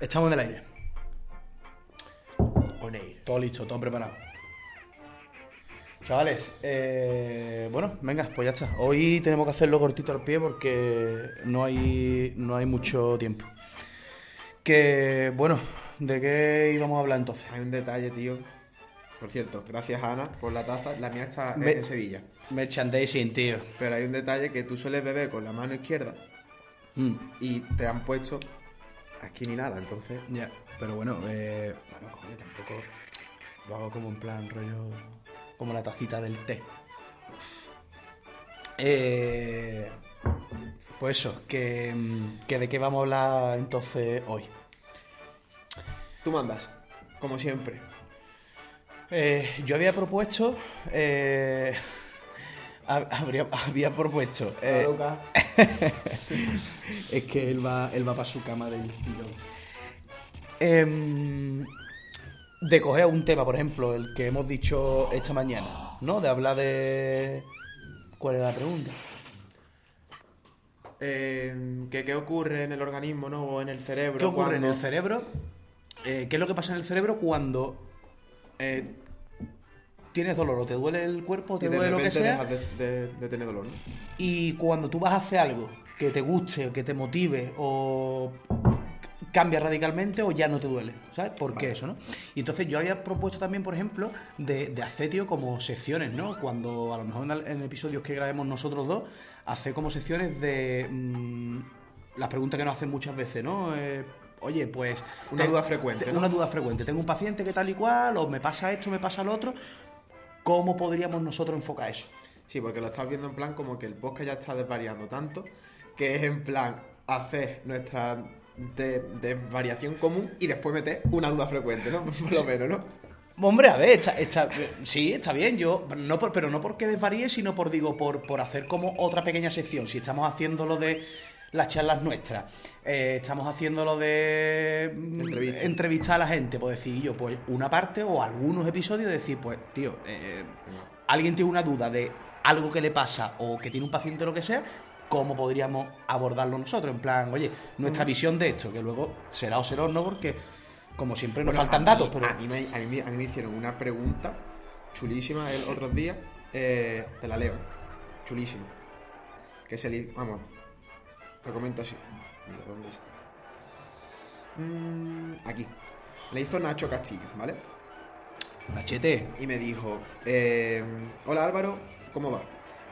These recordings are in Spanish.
Estamos en el aire. On air. Todo listo, todo preparado. Chavales, eh, bueno, venga, pues ya está. Hoy tenemos que hacerlo cortito al pie porque no hay, no hay mucho tiempo. Que, bueno, ¿de qué íbamos a hablar entonces? Hay un detalle, tío. Por cierto, gracias Ana por la taza. La mía está en Sevilla. Merchandising, tío. Pero hay un detalle que tú sueles beber con la mano izquierda Mm, y te han puesto aquí ni nada. Entonces, ya, pero bueno, eh, bueno, coño, tampoco lo hago como en plan rollo, como la tacita del té. Eh, pues eso, que, que de qué vamos a hablar entonces hoy. tú mandas, como siempre. Eh, yo había propuesto. eh, habría- había propuesto. eh, es que él va, él va para su cama del tirón. Em, de coger un tema, por ejemplo, el que hemos dicho esta mañana, ¿no? De hablar de. ¿Cuál era la pregunta? Eh, que qué ocurre en el organismo, ¿no? O en el cerebro. ¿Qué ocurre en el cerebro? Eh, ¿Qué es lo que pasa en el cerebro cuando eh, tienes dolor o te duele el cuerpo o te duele lo que sea? dejas de, de- de tener dolor, ¿no? Y cuando tú vas a hacer algo que te guste o que te motive o cambia radicalmente o ya no te duele, ¿sabes? ¿Por qué eso, no? Y entonces yo había propuesto también, por ejemplo, de, de hacer, tío, como secciones, ¿no? Cuando a lo mejor en, episodios que grabemos nosotros dos, hacer como secciones de mm, las preguntas que nos hacen muchas veces, ¿no? Eh, oye, pues... Una te- duda frecuente, te- ¿no? Una duda frecuente. Tengo un paciente que tal y cual, o me pasa esto, me pasa lo otro. ¿Cómo podríamos nosotros enfocar eso? Sí, porque lo estás viendo en plan como que el podcast ya está desvariando tanto que es en plan hacer nuestra de, de variación común y después meter una duda frecuente, ¿no? Por lo menos, ¿no? Hombre, a ver, está, está- sí, está bien, yo, no por- pero no porque desvaríe, sino por, digo, por, por hacer como otra pequeña sección. Si estamos haciendo lo de las charlas nuestras, eh, estamos haciendo lo de mm, entrevistar a la gente, pues decir yo, pues una parte o algunos episodios, decir, pues, tío, eh, alguien tiene una duda de algo que le pasa o que tiene un paciente o lo que sea, ¿cómo podríamos abordarlo nosotros? En plan, oye, nuestra visión de esto, que luego será o será o no, porque como siempre nos Bueno, faltan datos, pero... A mí, me, a, mí, a mí me hicieron una pregunta chulísima el otros días. eh, te la leo. Chulísima. Que se le... Vamos. Te comento así. Mira, ¿dónde está? Mm, aquí. Le hizo Nacho Castillo, ¿vale? Machete. y me dijo, eh, hola Álvaro, ¿cómo va?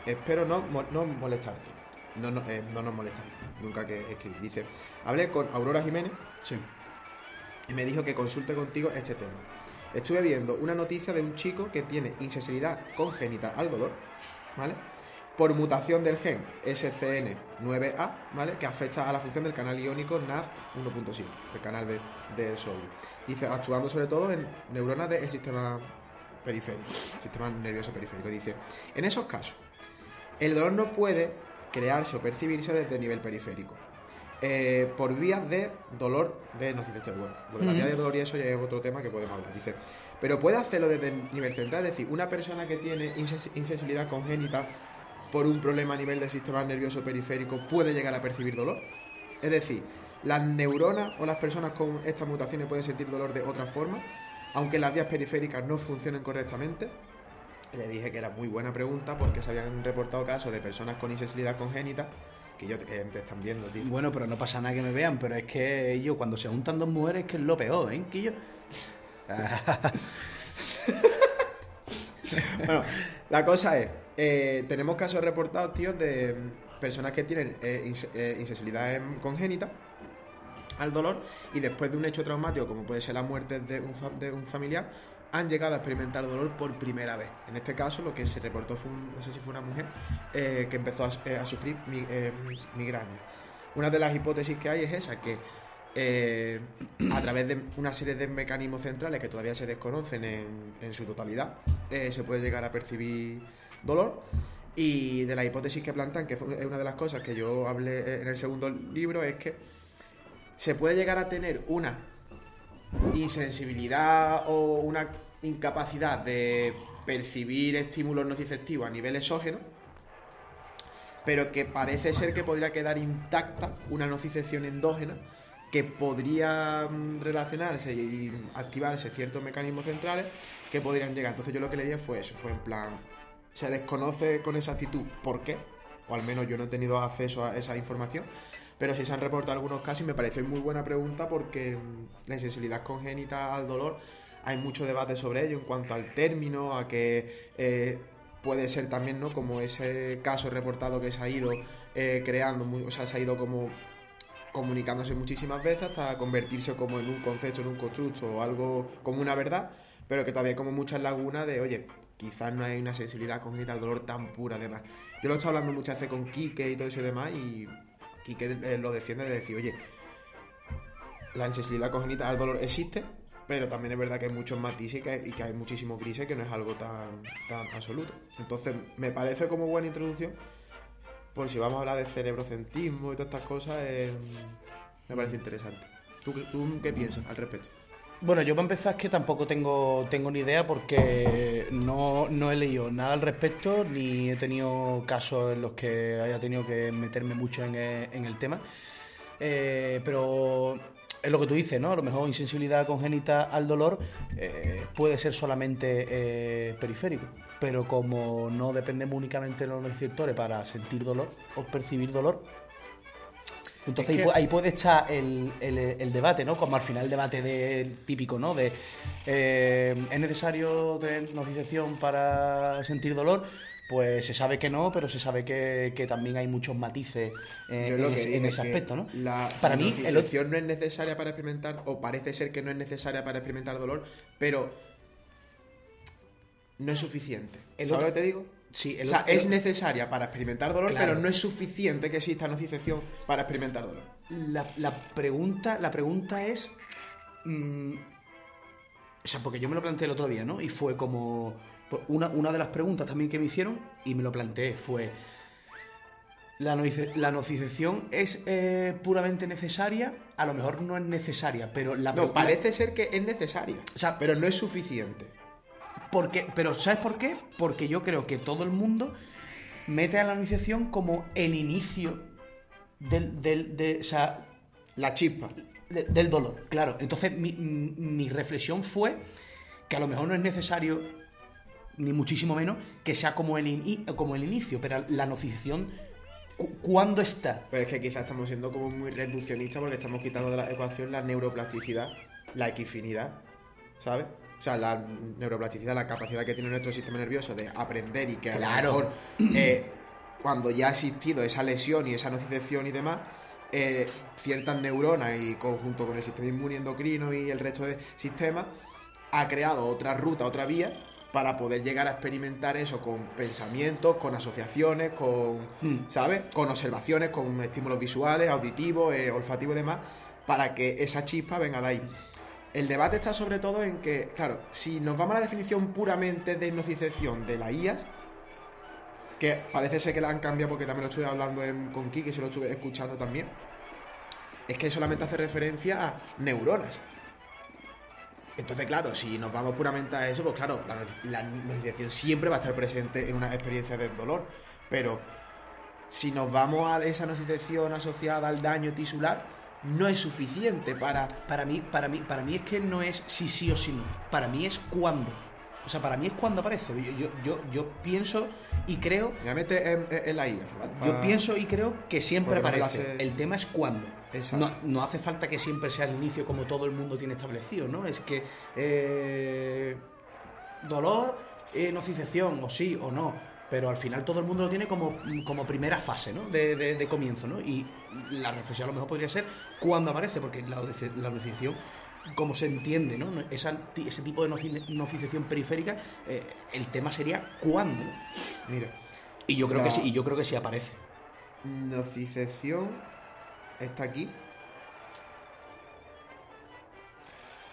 Espero no, mo- no molestarte. No, no, eh, no nos molestáis, nunca que escribí. Dice, hablé con Aurora Jiménez Sí. y me dijo que consulte contigo este tema. Estuve viendo una noticia de un chico que tiene insensibilidad congénita al dolor, ¿vale? Por mutación del gen SCN9A, ¿vale? Que afecta a la función del canal iónico NAV 1.7, el canal de, del sodio. Dice, actuando sobre todo en neuronas del sistema periférico, sistema nervioso periférico. Dice, en esos casos, el dolor no puede crearse o percibirse desde el nivel periférico. eh, por vías de dolor de no dice bueno lo de la vía de dolor y eso ya es otro tema que podemos hablar dice pero puede hacerlo desde el nivel central es decir una persona que tiene insens- insensibilidad congénita por un problema a nivel del sistema nervioso periférico puede llegar a percibir dolor es decir las neuronas o las personas con estas mutaciones pueden sentir dolor de otra forma aunque las vías periféricas no funcionen correctamente le dije que era muy buena pregunta porque se habían reportado casos de personas con insensibilidad congénita que yo eh, te están viendo, tío. Bueno, pero no pasa nada que me vean, pero es que yo cuando se juntan dos mujeres que es lo peor, ¿eh? Que yo... Bueno, la cosa es, eh, tenemos casos reportados, tío, de personas que tienen eh, eh, insensibilidad em, congénita al dolor y después de un hecho traumático, como puede ser la muerte de un, de un familiar, han llegado a experimentar dolor por primera vez. En este caso, lo que se reportó fue, un- no sé si fue una mujer, eh, que empezó a, eh, a sufrir mi- eh, migraña. Una de las hipótesis que hay es esa, que a través de una serie de mecanismos centrales que todavía se desconocen en, en su totalidad, se puede llegar a percibir dolor. Y de la hipótesis que plantean, que es una de las cosas que yo hablé en el segundo libro, es que se puede llegar a tener una insensibilidad o una incapacidad de percibir estímulos nociceptivos a nivel exógeno, pero que parece ser que podría quedar intacta una nocicepción endógena que podría mm, relacionarse y activarse ciertos mecanismos centrales que podrían llegar. Entonces yo lo que le dije fue eso, fue en plan, se desconoce con exactitud por qué, o al menos yo no he tenido acceso a esa información, pero sí se han reportado algunos casos y me parece muy buena pregunta porque mm, la insensibilidad congénita al dolor hay mucho debate sobre ello en cuanto al término, a que eh, puede ser también, ¿no? Como ese caso reportado que se ha ido eh, creando, o sea, se ha ido como comunicándose muchísimas veces hasta convertirse como en un concepto, en un constructo o algo como una verdad, pero que todavía hay como muchas lagunas de, oye, quizás no hay una sensibilidad congénita al dolor tan pura además. Yo lo he estado hablando muchas veces con Quique y todo eso y demás y Quique eh, lo defiende de decir, oye, la insensibilidad congénita al dolor existe, pero también es verdad que hay muchos matices y que, hay muchísimos grises que no es algo tan, tan absoluto. Entonces, me parece como buena introducción, por si vamos a hablar de cerebrocentrismo y todas estas cosas, eh, me parece interesante. ¿Tú, ¿Tú qué piensas al respecto? Bueno, yo para empezar es que tampoco tengo, tengo ni idea porque no, no he leído nada al respecto ni he tenido casos en los que haya tenido que meterme mucho en el, en el tema. Eh, pero es lo que tú dices, ¿no? A lo mejor insensibilidad congénita al dolor eh, puede ser solamente eh, periférico, pero como no dependemos únicamente de los nociceptores para sentir dolor o percibir dolor, entonces Es que- ahí, pu- ahí puede estar el, el- el debate, ¿no? Como al final el debate de- típico, ¿no? De eh, ¿es necesario tener nocicepción para sentir dolor? Pues se sabe que no, pero se sabe que, que también hay muchos matices eh, en, ese, en aspecto, ¿no? La, Para mí, el no es necesaria para experimentar, o parece ser que no es necesaria para experimentar dolor, pero no es suficiente. El ¿Sabes otro- lo que te digo? Sí, el o sea, otro- es necesaria para experimentar dolor, Claro. pero no es suficiente que exista nocicepción para experimentar dolor. La, la pregunta, la pregunta es. mm, o sea, porque yo me lo planteé el otro día, ¿no? Y fue como. pues, Una, una de las preguntas también que me hicieron, y me lo planteé, fue. ¿La, noice- la nocicepción es eh, puramente necesaria? A lo mejor no es necesaria, pero la No, parece ser que es necesaria, O sea, pero no es suficiente. Porque, pero ¿sabes por qué? Porque yo creo que todo el mundo mete a la nocicepción como el inicio del, del, de, o sea, La chispa. de- del dolor. Claro, entonces mi, reflexión fue que a lo mejor no es necesario, ni muchísimo menos, que sea como el, como el inicio, pero la cu- ¿cuándo está? Pero es que quizás estamos siendo como muy reduccionistas porque estamos quitando de la ecuación la neuroplasticidad, la equifinidad, ¿sabes? O sea, la neuroplasticidad, la capacidad que tiene nuestro sistema nervioso de aprender y que a Claro. lo mejor eh, cuando ya ha existido esa lesión y esa nocicepción y demás, eh, ciertas neuronas y conjunto con el sistema inmune endocrino y el resto de sistemas, ha creado otra ruta, otra vía para poder llegar a experimentar eso con pensamientos, con asociaciones, con, Mm. ¿sabes? Con observaciones, con estímulos visuales, auditivos, eh, olfativos y demás, para que esa chispa venga de ahí. El debate está sobre todo en que, claro, si nos vamos a la definición puramente de nocicepción de la IAS, que parece ser que la han cambiado porque también lo estuve hablando en- con Kiki, se lo estuve escuchando también, es que solamente hace referencia a neuronas. Entonces, claro, si nos vamos puramente a eso, pues claro, la, la siempre va a estar presente en una experiencia de dolor. Pero si nos vamos a esa nocicepción asociada al daño tisular, no es suficiente para... Para mí, para mí, para mí es que no es si sí o si no. Para mí es cuándo. O sea, para mí es cuando aparece. Yo, yo, yo, yo pienso y creo Me voy a meter en, la ¿vale? Yo pienso y creo que siempre Porque no aparece. El tema es cuándo. Exacto. No, no hace falta que siempre sea el inicio como todo el mundo tiene establecido, ¿no? Es que eh, dolor, eh, nocicepción, o sí o no. Pero al final todo el mundo lo tiene como, como primera fase, ¿no? De, de- de comienzo, ¿no? Y la reflexión a lo mejor podría ser cuándo aparece, porque la, la como se entiende, ¿no? Esa ese tipo de nocicepción periférica, eh, el tema sería cuándo. Mira, Y yo creo que sí, y yo creo que sí aparece. nocicepción está aquí.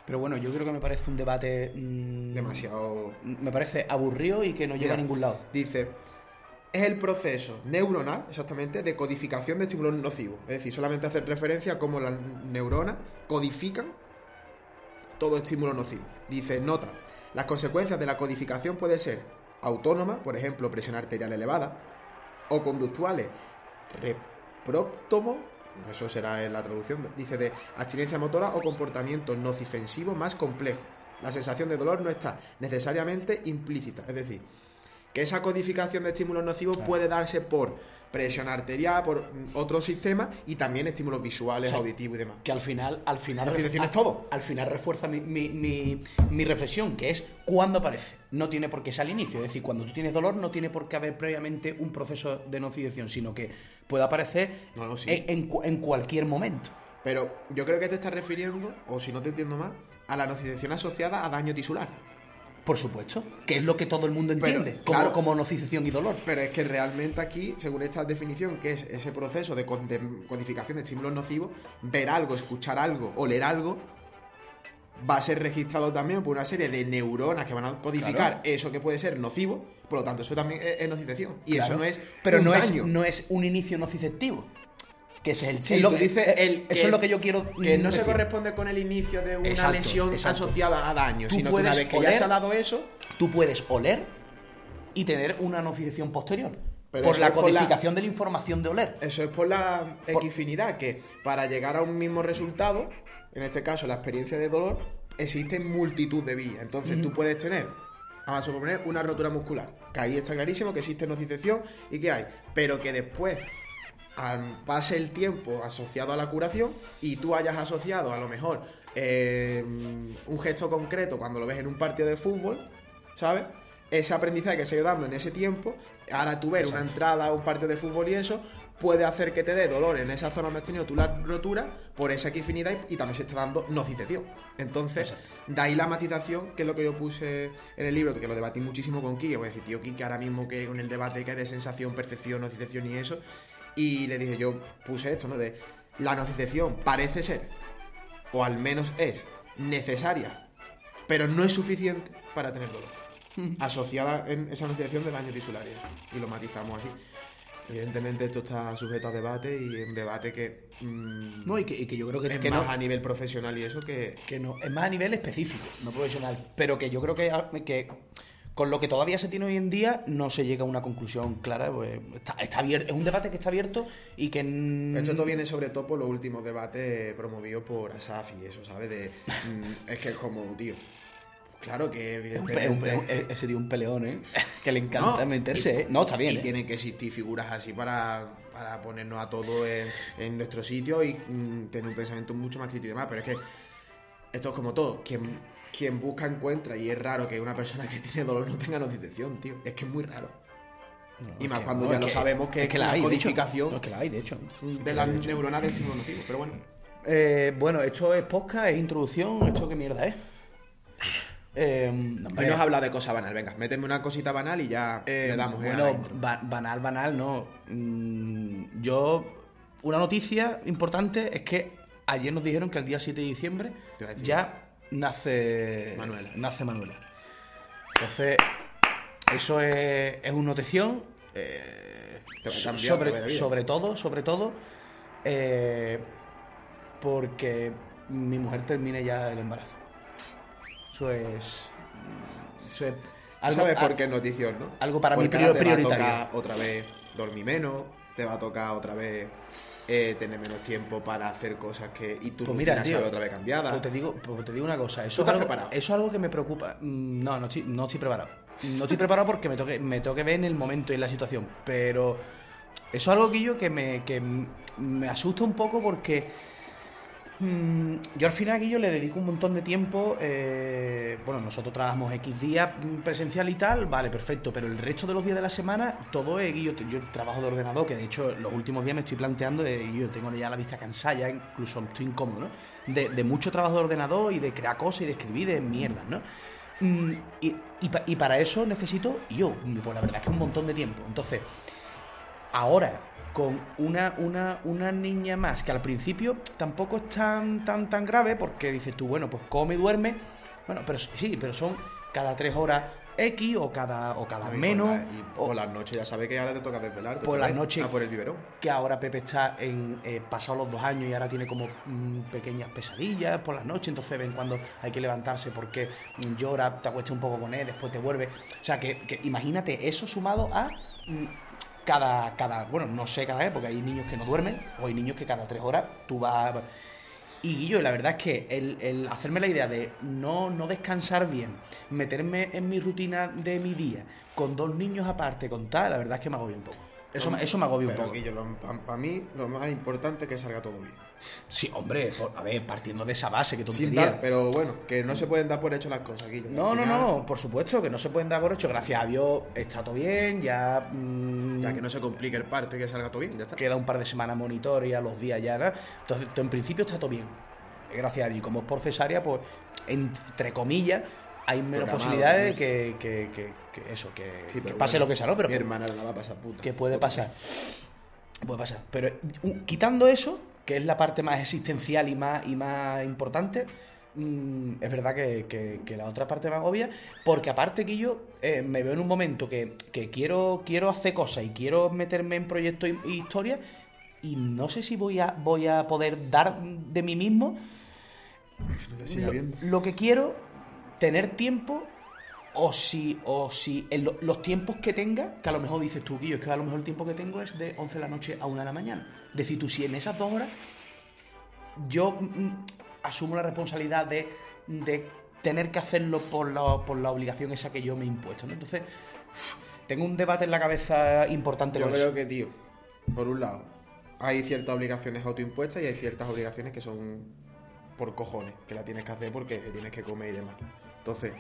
Pero bueno, yo creo que me parece un debate. mm, Demasiado. Me parece aburrido y que no Mira, a ningún lado. Dice, es el proceso neuronal, exactamente, de codificación de estímulos nocivos. Es decir, solamente hacer referencia a cómo las neuronas codifican todo estímulo nocivo. Dice, nota, las consecuencias de la codificación pueden ser autónomas, por ejemplo, presión arterial elevada, o conductuales, repróptomo, eso será en la traducción, dice de abstinencia motora o comportamiento nocifensivo más complejo. La sensación de dolor no está necesariamente implícita, es decir, que esa codificación de estímulos nocivos puede darse por presión arterial, por otros sistemas y también estímulos visuales, auditivos y demás. Que al final, al final, al- es todo. Al final refuerza mi, mi- mi- mi reflexión, que es cuándo aparece. No tiene por qué ser al inicio. Es decir, cuando tú tienes dolor, no tiene por qué haber previamente un proceso de nocicepción, sino que puede aparecer No, no, sí. en, en cualquier momento. Pero yo creo que te estás refiriendo, o si no te entiendo más, a la nocicepción asociada a daño tisular. Por supuesto, que es lo que todo el mundo Pero, entiende, como, claro. como nocicepción y dolor. Pero es que realmente aquí, según esta definición, que es ese proceso de, codificación de estímulos nocivos, ver algo, escuchar algo, oler algo, va a ser registrado también por una serie de neuronas que van a codificar Claro. eso que puede ser nocivo. Por lo tanto, eso también es, nocicepción. Y eso no es. Pero un no daño. es, no es un inicio nociceptivo. Que ese es el Sí, lo tú que- dices eh, el Eso es lo que yo quiero. Que no se corresponde con el inicio de una Exacto, lesión exacto. asociada a daño, Tú sino que una vez que ya oler- se ha dado eso, Tú puedes oler y tener una nocicepción posterior. Pero por la es por la- codificación de la información de oler. Eso es por la Por- equifinidad, que para llegar a un mismo resultado, en este caso la experiencia de dolor, existen multitud de vías. Entonces tú puedes tener, vamos a suponer, una rotura muscular, que ahí está clarísimo que existe nocicepción y que hay, pero que después pase el tiempo asociado a la curación y tú hayas asociado a lo mejor eh, un gesto concreto cuando lo ves en un partido de fútbol, ¿sabes? Ese aprendizaje que se ha ido dando en ese tiempo, ahora tú ver una entrada a un partido de fútbol y eso, puede hacer que te dé dolor en esa zona donde has tenido tú la rotura por esa equifinidad y, y también se está dando nocicepción. Entonces, de ahí la matización, que es lo que yo puse en el libro, que lo debatí muchísimo con Kike, pues decir, tío, Kike, ahora mismo que con el debate que hay de sensación, percepción, nocicepción y eso, y le dije, yo puse esto, ¿no? De la nocicepción parece ser, o al menos es, necesaria, pero no es suficiente para tener dolor. Asociada en esa nocicepción de daños tisulares. Y lo matizamos así. Evidentemente esto está sujeto a debate y un debate que mm, No, y que, y que yo creo que, es que más no, a nivel profesional y eso que... que no. Es más a nivel específico, no profesional. Pero que yo creo que, que con lo que todavía se tiene hoy en día no se llega a una conclusión clara. pues, está, está abierto, es un debate que está abierto y que. mm, Esto todo viene sobre todo por los últimos debates promovidos por Asaf y eso, ¿sabes? De, mm, es que es como, tío. Claro que es un pe- un pe- evidentemente... ese tío un peleón, ¿eh? Que le encanta No, meterse, y- ¿eh? No, está bien, Y ¿eh? tienen que existir figuras así para, para ponernos a todos en, en nuestro sitio y mm, tener un pensamiento mucho más crítico y demás. Pero es que esto es como todo. Quien, quien busca encuentra y es raro que una persona que tiene dolor no tenga nocicepción, tío. Es que es muy raro. No, y más cuando no, ya lo que- sabemos que es que es la hay, de hecho. codificación No, es que la hay, de hecho. de las neuronas de estímulo nocivo. Pero bueno. Eh, bueno, esto es podcast, es introducción, ¿esto qué mierda es? Eh, no, Hoy nos habla de cosas banal. Venga, méteme una cosita banal y ya eh, le damos. eh, bueno, ba- banal, banal, no. Mm, yo, una noticia importante es que ayer nos dijeron que el día 7 de diciembre ya nace Manuela. Nace Manuela. Entonces, eso es, es una notición. eh, sobre, sobre todo, sobre todo, eh, porque mi mujer termine ya el embarazo. Eso es. Eso es. Algo, ¿Sabes por qué notición, no? algo para mí Porque ahora prior- te va a prioritario. tocar otra vez dormir menos, te va a tocar otra vez eh, tener menos tiempo para hacer cosas que... Y tu Pues mira, tío, otra vez cambiada. Pues te digo, pues te digo una cosa, eso, ¿Tú es algo, preparado? eso es algo que me preocupa. Mm, No, no estoy, no estoy preparado. No estoy preparado porque me toque, me toque ver en el momento y en la situación. Pero eso es algo que yo que me, que me asusta un poco porque mm, yo al final yo le dedico un montón de tiempo. eh, bueno, nosotros trabajamos X días presencial y tal, vale, perfecto. Pero el resto de los días de la semana, todo es yo, yo trabajo de ordenador, que de hecho los últimos días me estoy planteando de yo tengo ya la vista cansada, incluso estoy incómodo, ¿no? De, mucho trabajo de ordenador y de crear cosas y de escribir de mierdas, ¿no? Mm, y, y para eso necesito yo, pues la verdad es que un montón de tiempo. Entonces, ahora con una, una, una niña más, que al principio tampoco es tan, tan, tan grave, porque dices tú, bueno, pues come y duerme. Bueno, pero sí, pero son cada tres horas X o cada, o cada menos. la- y o- por las noches ya sabes que ahora te toca desvelarte. Por las noches- por el biberón. que ahora Pepe está en eh, pasado los dos años y ahora tiene como mm, pequeñas pesadillas por las noches, entonces ven cuando hay que levantarse porque mm, llora, te acuestas un poco con él, después te vuelve. O sea, que, que imagínate eso sumado a mm, cada, cada, bueno, no sé cada época, hay niños que no duermen o hay niños que cada tres horas tú vas... Y Guillo, la verdad es que el, el hacerme la idea de no, no descansar bien, meterme en mi rutina de mi día, con dos niños aparte, con tal, la verdad es que me agobia un poco. Eso, me- eso me agobia un Pero poco. Guillo, para mí lo más importante es que salga todo bien. Sí, hombre, por- a ver, partiendo de esa base, que dar, pero bueno, que no se pueden dar por hecho las cosas, Guillo. No, no, no, por supuesto que no se pueden dar por hecho. Gracias a Dios está todo bien, ya. mm, Ya que no se complique el parto y que salga todo bien, ya está. Queda un par de semanas monitoria, los días ya, ¿no? Entonces, en principio está todo bien. Gracias a Dios. Y como es por cesárea, pues, entre comillas, hay menos Programado posibilidades de que, que- que- que eso, que, Sí, pase bueno, lo que sea, ¿no? Pero mi hermana la va a pasar puta. que puede pasar. Puede pasar. Pero uh, quitando eso, que es la parte más existencial y más, y más importante, mm, es verdad que, que- que la otra parte me agobia, porque aparte que yo eh, me veo en un momento que, que quiero, quiero hacer cosas y quiero meterme en proyectos y, y historias, y no sé si voy a, voy a poder dar de mí mismo lo que quiero, tener tiempo, o si, o si en lo- los tiempos que tenga, que a lo mejor dices tú, Guillo, es que a lo mejor el tiempo que tengo es de 11 de la noche a 1 de la mañana. Decir tú, si en esas dos horas yo mm, asumo la responsabilidad de, de tener que hacerlo por la, por la obligación esa que yo me he impuesto. ¿no? Entonces, tengo un debate en la cabeza importante Yo creo eso. que, tío, por un lado, hay ciertas obligaciones autoimpuestas y hay ciertas obligaciones que son por cojones, que la tienes que hacer porque tienes que comer y demás. Entonces,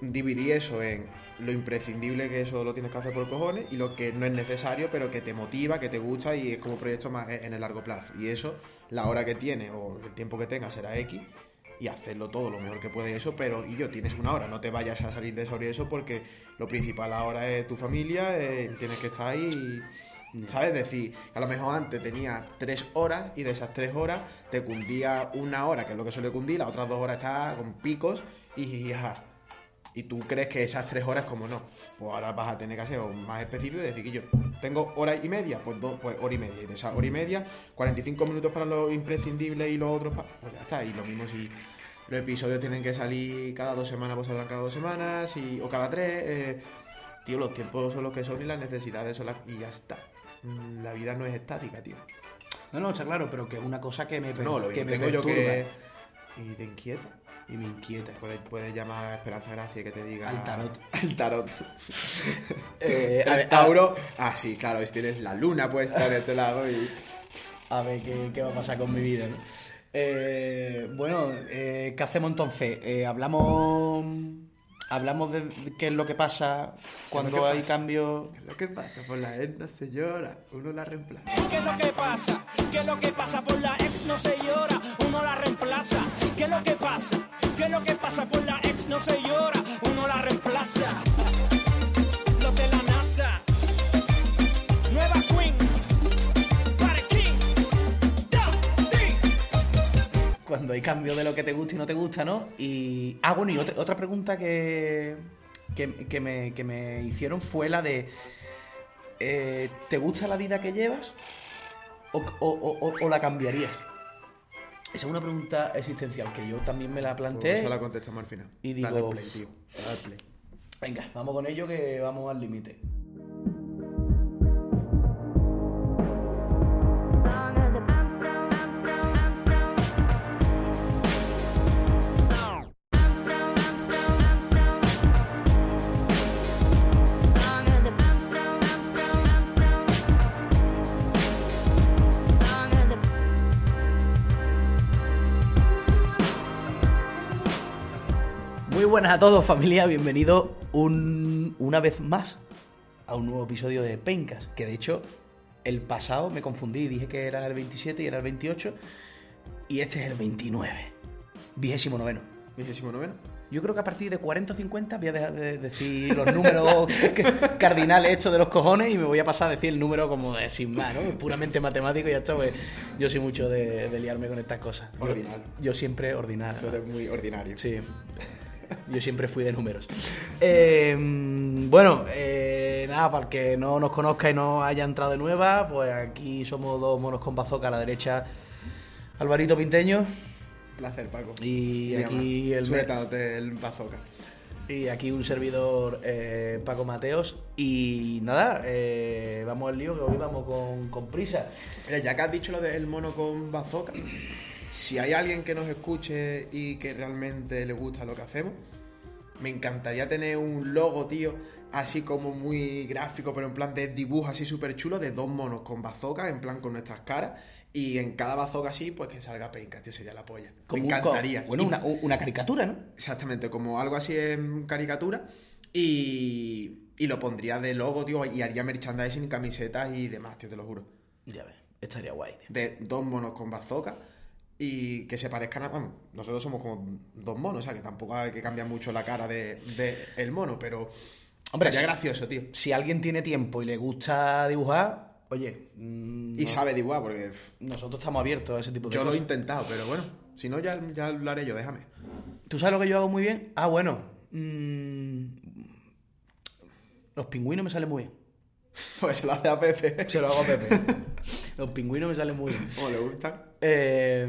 dividí eso en lo imprescindible que eso lo tienes que hacer por cojones y lo que no es necesario, pero que te motiva, que te gusta y es como proyecto más e- en el largo plazo. Y eso, la hora que tiene o el tiempo que tenga será X y hacerlo todo lo mejor que puede y eso, pero y yo tienes una hora, no te vayas a salir de esa hora y eso porque lo principal ahora es tu familia, eh, tienes que estar ahí y, ¿sabes? Decir, a lo mejor antes tenía tres horas y de esas tres horas te cundía una hora, que es lo que suele cundir, las otras dos horas está con picos y. Y tú crees que esas tres horas, como no, pues ahora vas a tener que hacer más específico y decir que yo tengo hora y media, pues dos, pues hora y media. Y de esa hora y media, 45 minutos para lo imprescindible y los otros, pues ya está. Y lo mismo si los episodios tienen que salir cada dos semanas, pues saldrán cada dos semanas, y, o cada tres. eh, tío, los tiempos son los que son y las necesidades son las. Y ya está. La vida no es estática, tío. No, no, está claro, pero que es una cosa que me, No, lo que me tengo yo perturba que. Y te inquieta. Y me inquieta. Puedes, puedes llamar a Esperanza Gracia que te diga. Al tarot. Al tarot. Eh, a ¿Eres ver, Tauro? Ah, sí, claro, si tienes la luna puesta en este lado y. a ver qué, qué va a pasar con mi vida. ¿no? Eh, bueno, eh, ¿qué hacemos entonces? Eh, hablamos hablamos de qué es lo que pasa cuando que hay pasa? cambios. ¿Qué es lo que pasa? Por la ex no se llora, uno la reemplaza. ¿Qué es lo que pasa? ¿Qué es lo que pasa? Por la ex no se llora, uno la reemplaza. ¿Qué es lo que pasa? ¿Qué es lo que pasa? Por la ex no se llora, uno la reemplaza. Los de la NASA. Cuando hay cambios de lo que te gusta y no te gusta, ¿no? Y. Ah, bueno, y otra, otra pregunta que, que, que me, que me hicieron fue la de. eh, ¿Te gusta la vida que llevas? ¿O, o- o- o- o la cambiarías? Esa es una pregunta existencial que yo también me la planteé. Pues Eso la contestamos al final. Y Dale digo- play, tío. Dale play. Venga, vamos con ello que vamos al límite. Buenas a todos, familia. Bienvenidos un- una vez más a un nuevo episodio de Pencas. Que de hecho, el pasado me confundí, dije que era el 27 y era el 28. Y este es el 29. Vigésimo noveno. Vigésimo noveno. Yo creo que a partir de 40 o 50 voy a dejar de decir los números cardinales hechos de los cojones y me voy a pasar a decir el número como de sin más, ¿no? Puramente matemático y ya está, pues yo soy mucho de, de liarme con estas cosas. Yo- Ordinal. Yo, siempre ordinario. Tú eres muy ordinario. Sí. Yo siempre fui de números. Eh, bueno, eh, nada, para el que no nos conozca y no haya entrado de nueva, pues aquí somos dos monos con bazooka a la derecha, Alvarito Pinteño Placer, Paco. y aquí el Suéltate el bazooka. y aquí un servidor eh, Paco Mateos y nada, eh, vamos al lío que hoy vamos con, con prisa. Mira, ya que has dicho lo del mono con bazooka, si hay alguien que nos escuche y que realmente le gusta lo que hacemos, me encantaría tener un logo, tío, así como muy gráfico, pero en plan de dibujo así súper chulo, de dos monos con bazooka, en plan con nuestras caras, y en cada bazooka así, pues que salga penca, tío, sería la polla. Como me un encantaría. bueno, una, una caricatura, ¿no? Exactamente, como algo así en caricatura. Y, y lo pondría de logo, tío, y haría merchandising, camisetas y demás, tío, te lo juro. Ya ves, estaría guay, tío. De dos monos con bazooka y que se parezcan a. Vamos, nosotros somos como dos monos, o sea, que tampoco hay que cambiar mucho la cara de, de el mono, pero. Hombre, sí. gracioso, tío. Si alguien tiene tiempo y le gusta dibujar, oye, mm, Y no- sabe dibujar, porque nosotros estamos abiertos a ese tipo de yo lo he cosas. intentado, pero bueno, si no, ya, ya lo haré yo, déjame. ¿Tú sabes lo que yo hago muy bien? Ah, bueno. mm, los pingüinos me salen muy bien. Pues se lo hace a Pepe. Se lo hago a Pepe. los pingüinos me salen muy bien. Como le gustan. Eh,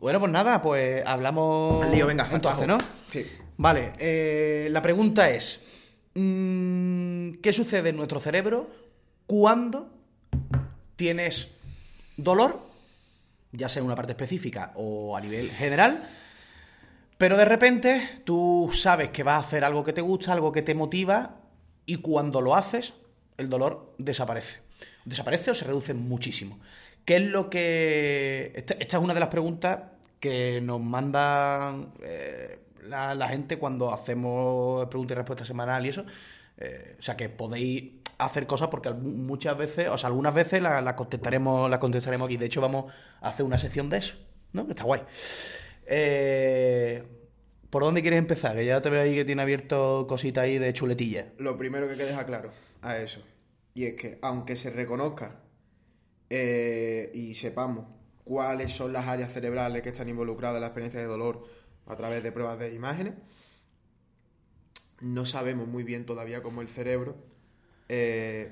bueno, pues nada, pues hablamos. Al lío, venga, Entonces. ¿no? Sí. Vale, eh, la pregunta es: mm, ¿qué sucede en nuestro cerebro cuando tienes dolor, ya sea en una parte específica o a nivel general? Pero de repente tú sabes que vas a hacer algo que te gusta, algo que te motiva, y cuando lo haces, el dolor desaparece. Desaparece o se reduce muchísimo. ¿Qué es lo que.? Esta, es una de las preguntas que nos mandan eh, la, gente cuando hacemos preguntas y respuestas semanal y eso. Eh, o sea que podéis hacer cosas porque muchas veces, o sea, algunas veces la, contestaremos, la contestaremos aquí. De hecho, vamos a hacer una sección de eso, ¿no? Que está guay. Eh, ¿Por dónde quieres empezar? Que ya te veo ahí que tiene abierto cositas ahí de chuletilla. Lo primero que hay que dejar claro a eso, y es que aunque se reconozca eh, y sepamos cuáles son las áreas cerebrales que están involucradas en la experiencia de dolor a través de pruebas de imágenes, no sabemos muy bien todavía cómo el cerebro eh,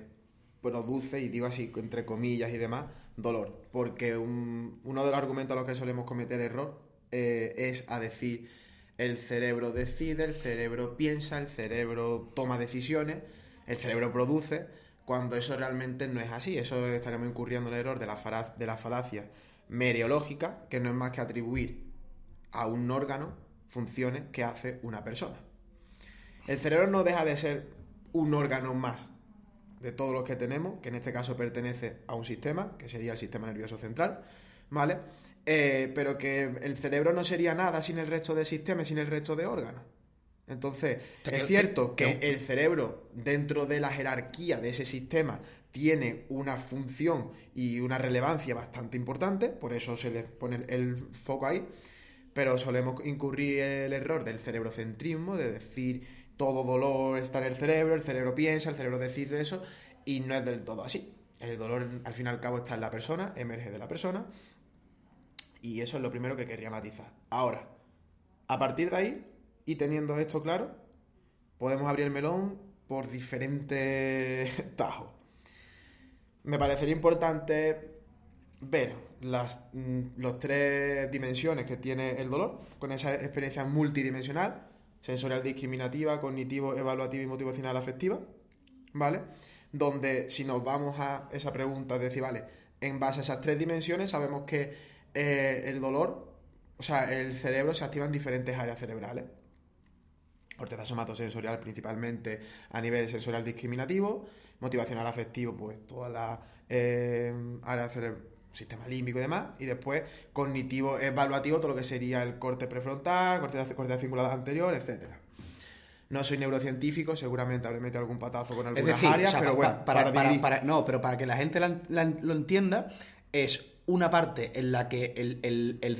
produce, y digo así entre comillas y demás, dolor. Porque un- uno de los argumentos a los que solemos cometer error eh, es a decir el cerebro decide, el cerebro piensa, el cerebro toma decisiones, el cerebro produce, cuando eso realmente no es así. Eso estaríamos incurriendo en el error de la, fala- de la falacia mereológica, que no es más que atribuir a un órgano funciones que hace una persona. El cerebro no deja de ser un órgano más de todos los que tenemos, que en este caso pertenece a un sistema, que sería el sistema nervioso central, ¿vale? Eh, pero que el cerebro no sería nada sin el resto de sistemas, sin el resto de órganos. Entonces, es que- cierto que- el cerebro, dentro de la jerarquía de ese sistema, tiene una función y una relevancia bastante importante, por eso se le pone el- el foco ahí, pero solemos incurrir el error del cerebrocentrismo, de decir todo dolor está en el cerebro, el cerebro piensa, el cerebro decide eso, y no es del todo así. El dolor, al fin y al cabo, está en la persona, emerge de la persona, y eso es lo primero que quería matizar. Ahora, a partir de ahí, y teniendo esto claro, podemos abrir el melón por diferentes tajos. Me parecería importante ver las mm, los tres dimensiones que tiene el dolor, con esa experiencia multidimensional, sensorial discriminativa, cognitivo, evaluativa y motivacional afectiva, ¿vale? Donde si nos vamos a esa pregunta de decir, vale, en base a esas tres dimensiones sabemos que eh, el dolor, o sea, el cerebro se activa en diferentes áreas cerebrales. Corteza somatosensorial principalmente a nivel sensorial discriminativo, motivacional afectivo, pues toda la eh, área cerebral, sistema límbico y demás, y después cognitivo evaluativo, todo lo que sería el corte prefrontal, corteza, corteza cingulada anterior, etcétera. No soy neurocientífico, seguramente habré metido algún patazo con Es algunas decir, áreas, o sea, pero bueno, para, para, para- dividir. para- no, pero para que la gente la- la- lo entienda, es una parte en la que el, el- el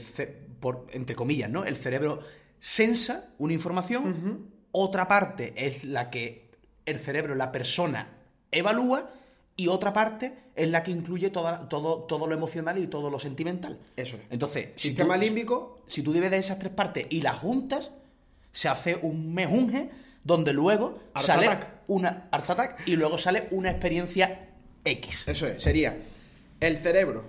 por, entre comillas, ¿no? El cerebro sensa una información, otra parte es la que el cerebro, la persona, evalúa y otra parte es la que incluye toda- todo, todo lo emocional y todo lo sentimental. Eso es. Entonces, si Sistema tú- límbico, si tú divides esas tres partes y las juntas, se hace un mejunje donde luego Art sale attack. una art attack y luego sale una experiencia X. Eso es, sería el cerebro.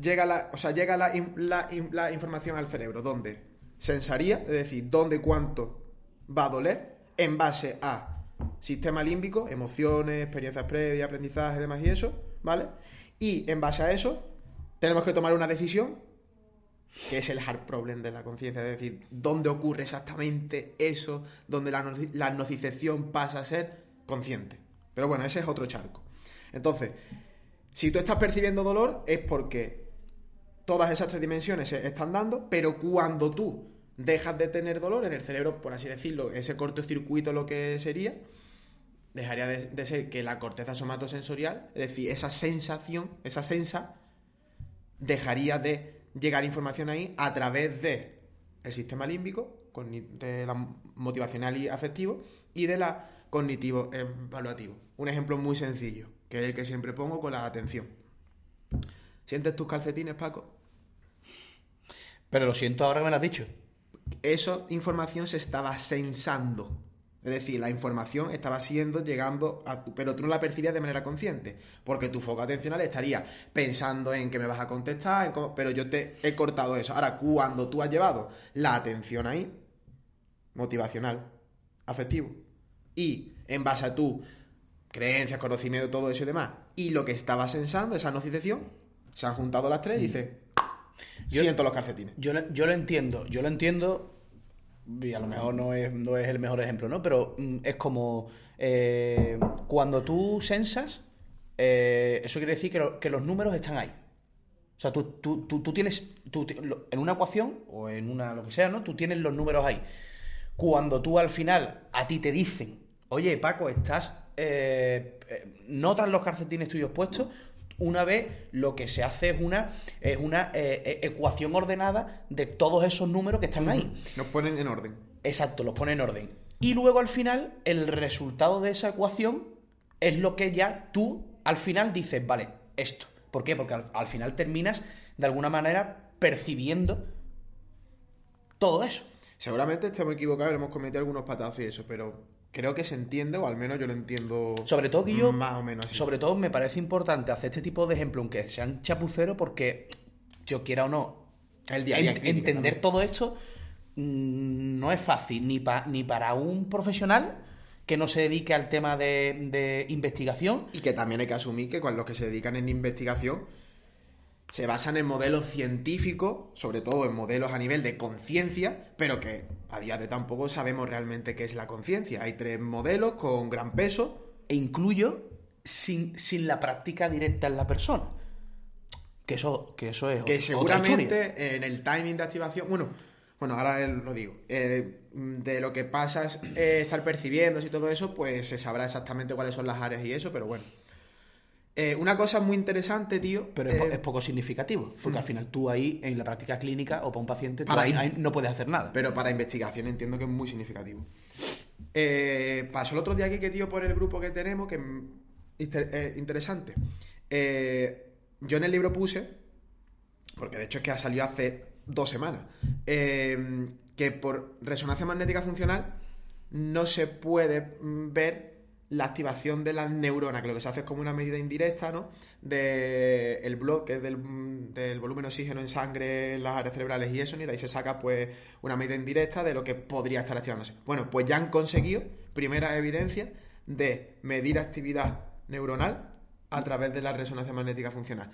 Llega la, o sea, llega la, la in- la información al cerebro, donde sensaría, es decir, dónde cuánto va a doler, en base a sistema límbico, emociones, experiencias previas, aprendizaje, demás y eso, ¿vale? Y en base a eso, tenemos que tomar una decisión, que es el hard problem de la conciencia, es decir, dónde ocurre exactamente eso, donde la, noci- la nocicepción pasa a ser consciente. Pero bueno, ese es otro charco. Entonces, si tú estás percibiendo dolor es porque todas esas tres dimensiones se están dando, pero cuando tú dejas de tener dolor en el cerebro, por así decirlo, ese cortocircuito lo que sería, dejaría de, ser que la corteza somatosensorial, es decir, esa sensación, esa sensa, dejaría de llegar información ahí a través de el sistema límbico, de la motivacional y afectivo, y de la cognitivo evaluativo. Un ejemplo muy sencillo, que es el que siempre pongo con la atención. ¿Sientes tus calcetines, Paco? Pero lo siento ahora que me lo has dicho. Esa información se estaba sensando. Es decir, la información estaba siendo, llegando, a tu- pero tú no la percibías de manera consciente, porque tu foco atencional estaría pensando en que me vas a contestar, en cómo- pero yo te he cortado eso. Ahora, cuando tú has llevado la atención ahí, motivacional, afectivo, y en base a tu creencias, conocimiento, todo eso y demás, y lo que estaba sensando, esa nocicepción, se han juntado las tres y dices, Yo- siento los calcetines. Yo, lo- yo lo entiendo, yo lo entiendo, y a lo mejor no es, no es el mejor ejemplo, ¿no? Pero mm, es como eh, cuando tú sensas, eh, eso quiere decir que, lo- que los números están ahí. O sea, tú, tú, tú, tú tienes, en una ecuación o en una lo que sea, ¿no? Tú tienes los números ahí. Cuando tú al final a ti te dicen, oye Paco, estás, eh, notas los calcetines tuyos puestos, una vez lo que se hace es una, es una eh, eh, ecuación ordenada de todos esos números que están ahí. Nos ponen en orden. Exacto, los pone en orden. Y luego al final, el resultado de esa ecuación es lo que ya tú al final dices, vale, esto. ¿Por qué? Porque al, al final terminas de alguna manera percibiendo todo eso. Seguramente estemos equivocados, hemos cometido algunos patazos y eso, pero creo que se entiende, o al menos yo lo entiendo Sobre todo que yo, más o menos así. sobre todo me parece importante hacer este tipo de ejemplos, aunque sean chapuceros, porque yo quiera o no, El día entender también. todo esto mm, no es fácil, ni, pa- ni para un profesional que no se dedique al tema de, de investigación, Y que también hay que asumir que con los que se dedican en investigación se basan en modelos científicos, sobre todo en modelos a nivel de conciencia, pero que a día de tampoco sabemos realmente qué es la conciencia. Hay tres modelos con gran peso. e incluyo sin, sin la práctica directa en la persona. Que eso, que eso es que seguramente en el timing de activación, bueno, bueno, ahora lo digo, eh, de lo que pasa es eh, estar percibiendo y todo eso, pues se sabrá exactamente cuáles son las áreas y eso, pero bueno. Eh, una cosa muy interesante, tío. Pero es, po- eh, es poco significativo, porque al final tú ahí, en la práctica clínica o para un paciente, tú Para ahí, ahí. ahí no puedes hacer nada. Pero para investigación entiendo que es muy significativo. Eh, pasó el otro día aquí que tío por el grupo que tenemos, que eh, interesante. Yo en el libro puse, porque de hecho es que ha salido hace dos semanas, que por resonancia magnética funcional no se puede ver la activación de las neuronas, que lo que se hace es como una medida indirecta, ¿no? De el bloque del, volumen de oxígeno en sangre en las áreas cerebrales y eso, y de ahí se saca pues una medida indirecta de lo que podría estar activándose. Bueno, pues ya han conseguido primeras evidencias de medir actividad neuronal a través de la resonancia magnética funcional.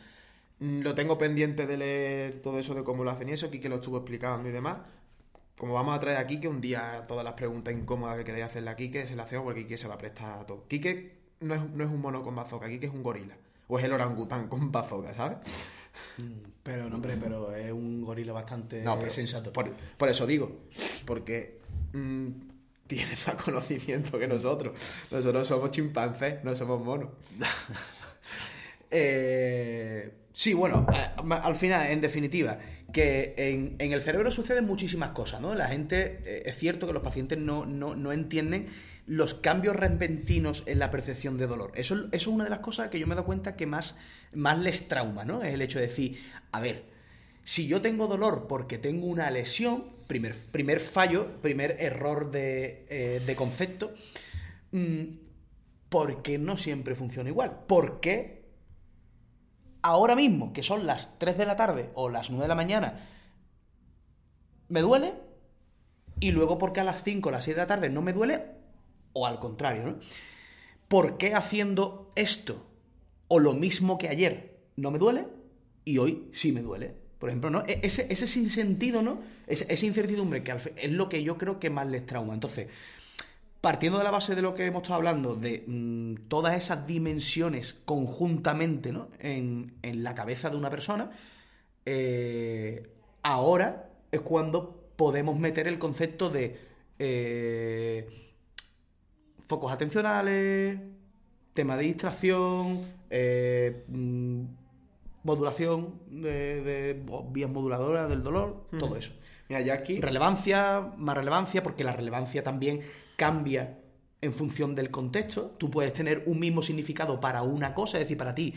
Mm, Lo tengo pendiente de leer todo eso de cómo lo hacen y eso, que lo estuvo explicando y demás. Como vamos a traer a Kike un día todas las preguntas incómodas que queréis hacerle a Kike, se las hacemos porque Kike se va a prestar a todo. Kike no es, no es un mono con bazooka, Kike es un gorila. O es el orangután con bazooka, ¿sabes? Pero, no, hombre, pero es un gorila bastante No, pero sensato. Por, por eso digo, porque mm, tiene más conocimiento que nosotros. Nosotros somos chimpancés, no somos monos. Eh, sí, bueno, al final, en definitiva, que en, el cerebro suceden muchísimas cosas, ¿no? La gente, eh, es cierto que los pacientes no, entienden los cambios repentinos en la percepción de dolor. Eso, es una de las cosas que yo me he dado cuenta que más, les trauma, ¿no? Es el hecho de decir, a ver, si yo tengo dolor porque tengo una lesión, primer, fallo, primer error de, eh, concepto, mm, ¿por qué no siempre funciona igual? ¿Por qué ahora mismo, que son las 3 de la tarde o las 9 de la mañana, me duele? Y luego porque a las 5 o las 6 de la tarde no me duele? O al contrario, ¿no? ¿Por qué haciendo esto o lo mismo que ayer no me duele y hoy sí me duele? Por ejemplo, ¿no? E- Ese, ese sinsentido, ¿no? Esa incertidumbre que al es lo que yo creo que más les trauma. Entonces, partiendo de la base de lo que hemos estado hablando, de mm, todas esas dimensiones conjuntamente ¿no? en, en la cabeza de una persona, eh, ahora es cuando podemos meter el concepto de eh, focos atencionales, tema de distracción, eh, mm, modulación de, vías moduladoras del dolor, todo eso. Mira, yo aquí. Relevancia, más relevancia, porque la relevancia también cambia en función del contexto. Tú puedes tener un mismo significado para una cosa, es decir, para ti,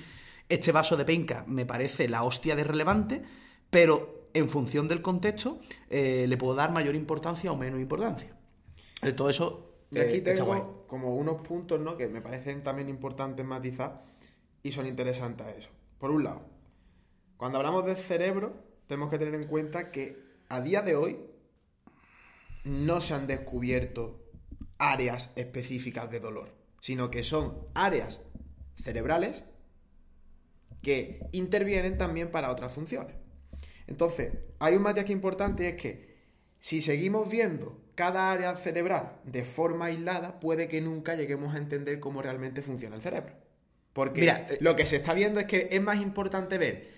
este vaso de penca me parece la hostia de relevante, pero en función del contexto eh, le puedo dar mayor importancia o menos importancia. Eh, todo eso. Y aquí eh, tengo como unos puntos, ¿no? Que me parecen también importantes matizar y son interesantes a eso. Por un lado, cuando hablamos del cerebro, tenemos que tener en cuenta que a día de hoy no se han descubierto áreas específicas de dolor, sino que son áreas cerebrales que intervienen también para otras funciones. Entonces, hay un matiz aquí importante es que si seguimos viendo cada área cerebral de forma aislada, puede que nunca lleguemos a entender cómo realmente funciona el cerebro. Porque Mira, eh, lo que se está viendo es que es más importante ver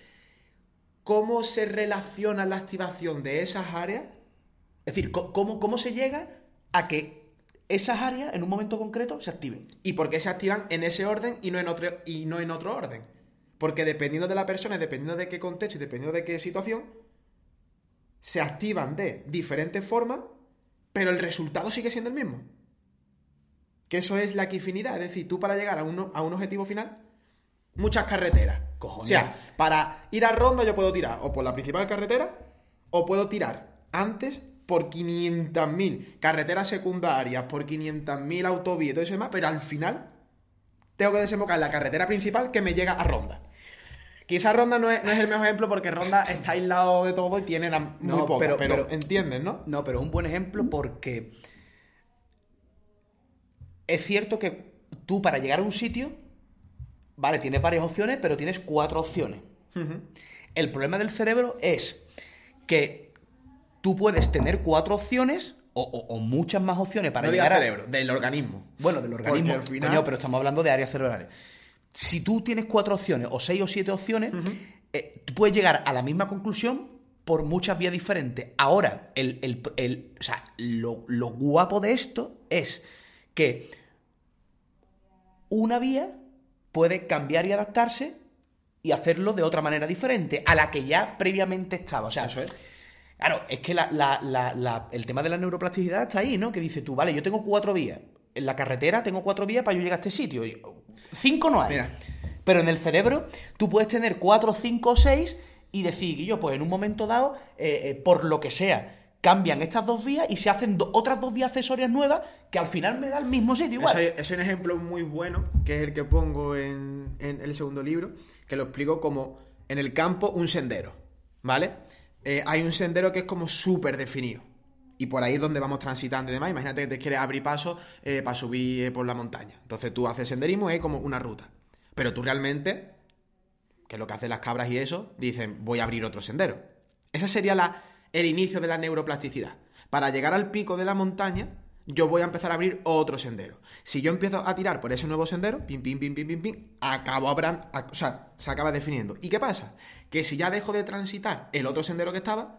cómo se relaciona la activación de esas áreas Es decir, ¿cómo, ¿cómo se llega a que esas áreas en un momento concreto se activen? y por qué se activan en ese orden y no en otro, y no en otro orden. Porque dependiendo de la persona, y dependiendo de qué contexto y dependiendo de qué situación, se activan de diferentes formas, pero el resultado sigue siendo el mismo. Que eso es la equifinidad. Es decir, tú para llegar a un, a un objetivo final, muchas carreteras. Cojones. O sea, para ir a Ronda yo puedo tirar o por la principal carretera o puedo tirar antes por 500.000 carreteras secundarias, por 500.000 autovías y todo eso demás, pero al final tengo que desembocar en la carretera principal que me llega a Ronda. Quizás Ronda no es, no es el mejor ejemplo porque Ronda está aislado de todo y tiene la, muy No, poca, pero, pero- pero- entiendes, ¿no? No, pero es un buen ejemplo porque es cierto que tú para llegar a un sitio, vale, tienes varias opciones, pero tienes cuatro opciones. El problema del cerebro es que tú puedes tener cuatro opciones o, o- o muchas más opciones para no llegar digas a... cerebro, del organismo. Bueno, del organismo. Al final- Coño, pero estamos hablando de áreas cerebrales. Si tú tienes cuatro opciones, o seis o siete opciones, eh, tú puedes llegar a la misma conclusión por muchas vías diferentes. Ahora, el, el- el- o sea, lo, lo guapo de esto es que una vía puede cambiar y adaptarse y hacerlo de otra manera diferente a la que ya previamente estaba. O sea, Eso es. Claro, es que la- la- la- la- el tema de la neuroplasticidad está ahí, ¿no? Que dices tú, vale, yo tengo cuatro vías. En la carretera tengo cuatro vías para yo llegar a este sitio. Y, cinco no hay. Mira. Pero en el cerebro tú puedes tener cuatro, cinco o seis y decir, yo, pues en un momento dado, eh, eh, por lo que sea, cambian estas dos vías y se hacen do- otras dos vías accesorias nuevas que al final me da el mismo sitio igual. Es un ejemplo muy bueno, que es el que pongo en, en el segundo libro, que lo explico como en el campo un sendero, ¿vale? Eh, hay un sendero que es como súper definido. Y por ahí es donde vamos transitando y demás. Imagínate que te quieres abrir paso eh, para subir eh, por la montaña. Entonces tú haces senderismo hay como una ruta. Pero tú realmente, que es lo que hacen las cabras y eso, dicen, voy a abrir otro sendero. Ese sería la, el inicio de la neuroplasticidad. Para llegar al pico de la montaña, yo voy a empezar a abrir otro sendero. Si yo empiezo a tirar por ese nuevo sendero, pim, pim, pim, pim, pim, pim, acabo a- o sea, se acaba definiendo. ¿Y qué pasa? Que si ya dejo de transitar el otro sendero que estaba,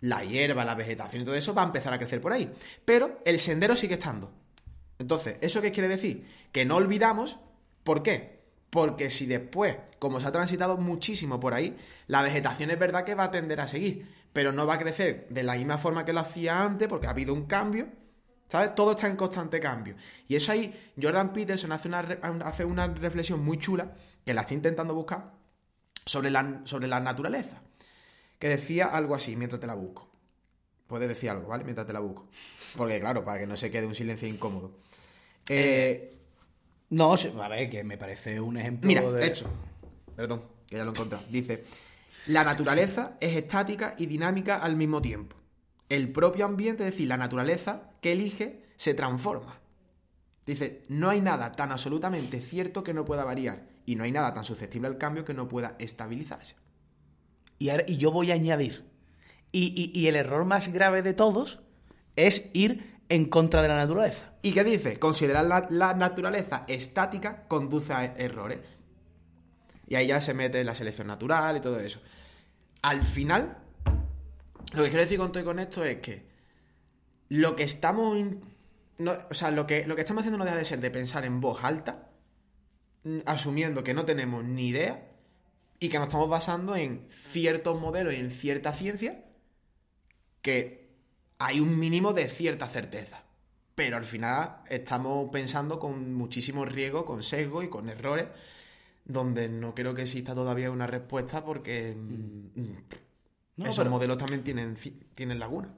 la hierba, la vegetación y todo eso va a empezar a crecer por ahí. Pero el sendero sigue estando. Entonces, ¿eso qué quiere decir? Que no olvidamos, ¿por qué? Porque si después, como se ha transitado muchísimo por ahí, la vegetación es verdad que va a tender a seguir, pero no va a crecer de la misma forma que lo hacía antes, porque ha habido un cambio. ¿Sabes? Todo está en constante cambio. Y eso ahí, Jordan Peterson hace una, re- hace una reflexión muy chula, que la estoy intentando buscar, sobre la, sobre la naturaleza. Que decía algo así, mientras te la busco. Puedes decir algo, ¿vale? Mientras te la busco. Porque, claro, para que no se quede un silencio incómodo. Eh, No, sí, a ver, que me parece un ejemplo Mira, de... hecho. Perdón, que ya lo he encontrado. Dice, la naturaleza es estática y dinámica al mismo tiempo. El propio ambiente, es decir, la naturaleza que elige, se transforma. Dice, no hay nada tan absolutamente cierto que no pueda variar. Y no hay nada tan susceptible al cambio que no pueda estabilizarse. Y, yo voy a añadir. Y, el error más grave de todos es ir en contra de la naturaleza. ¿Y qué dice? Considerar la, la naturaleza estática conduce a errores. Y ahí ya se mete la selección natural y todo eso. Al final, lo que quiero decir con todo y con esto es que lo que estamos. no- o sea, lo que, lo que estamos haciendo no deja de ser de pensar en voz alta, mm, asumiendo que no tenemos ni idea y que nos estamos basando en ciertos modelos y en cierta ciencia que hay un mínimo de cierta certeza. Pero al final estamos pensando con muchísimo riesgo, con sesgo y con errores, donde no creo que exista todavía una respuesta porque mm, No, esos pero- modelos también tienen, tienen lagunas.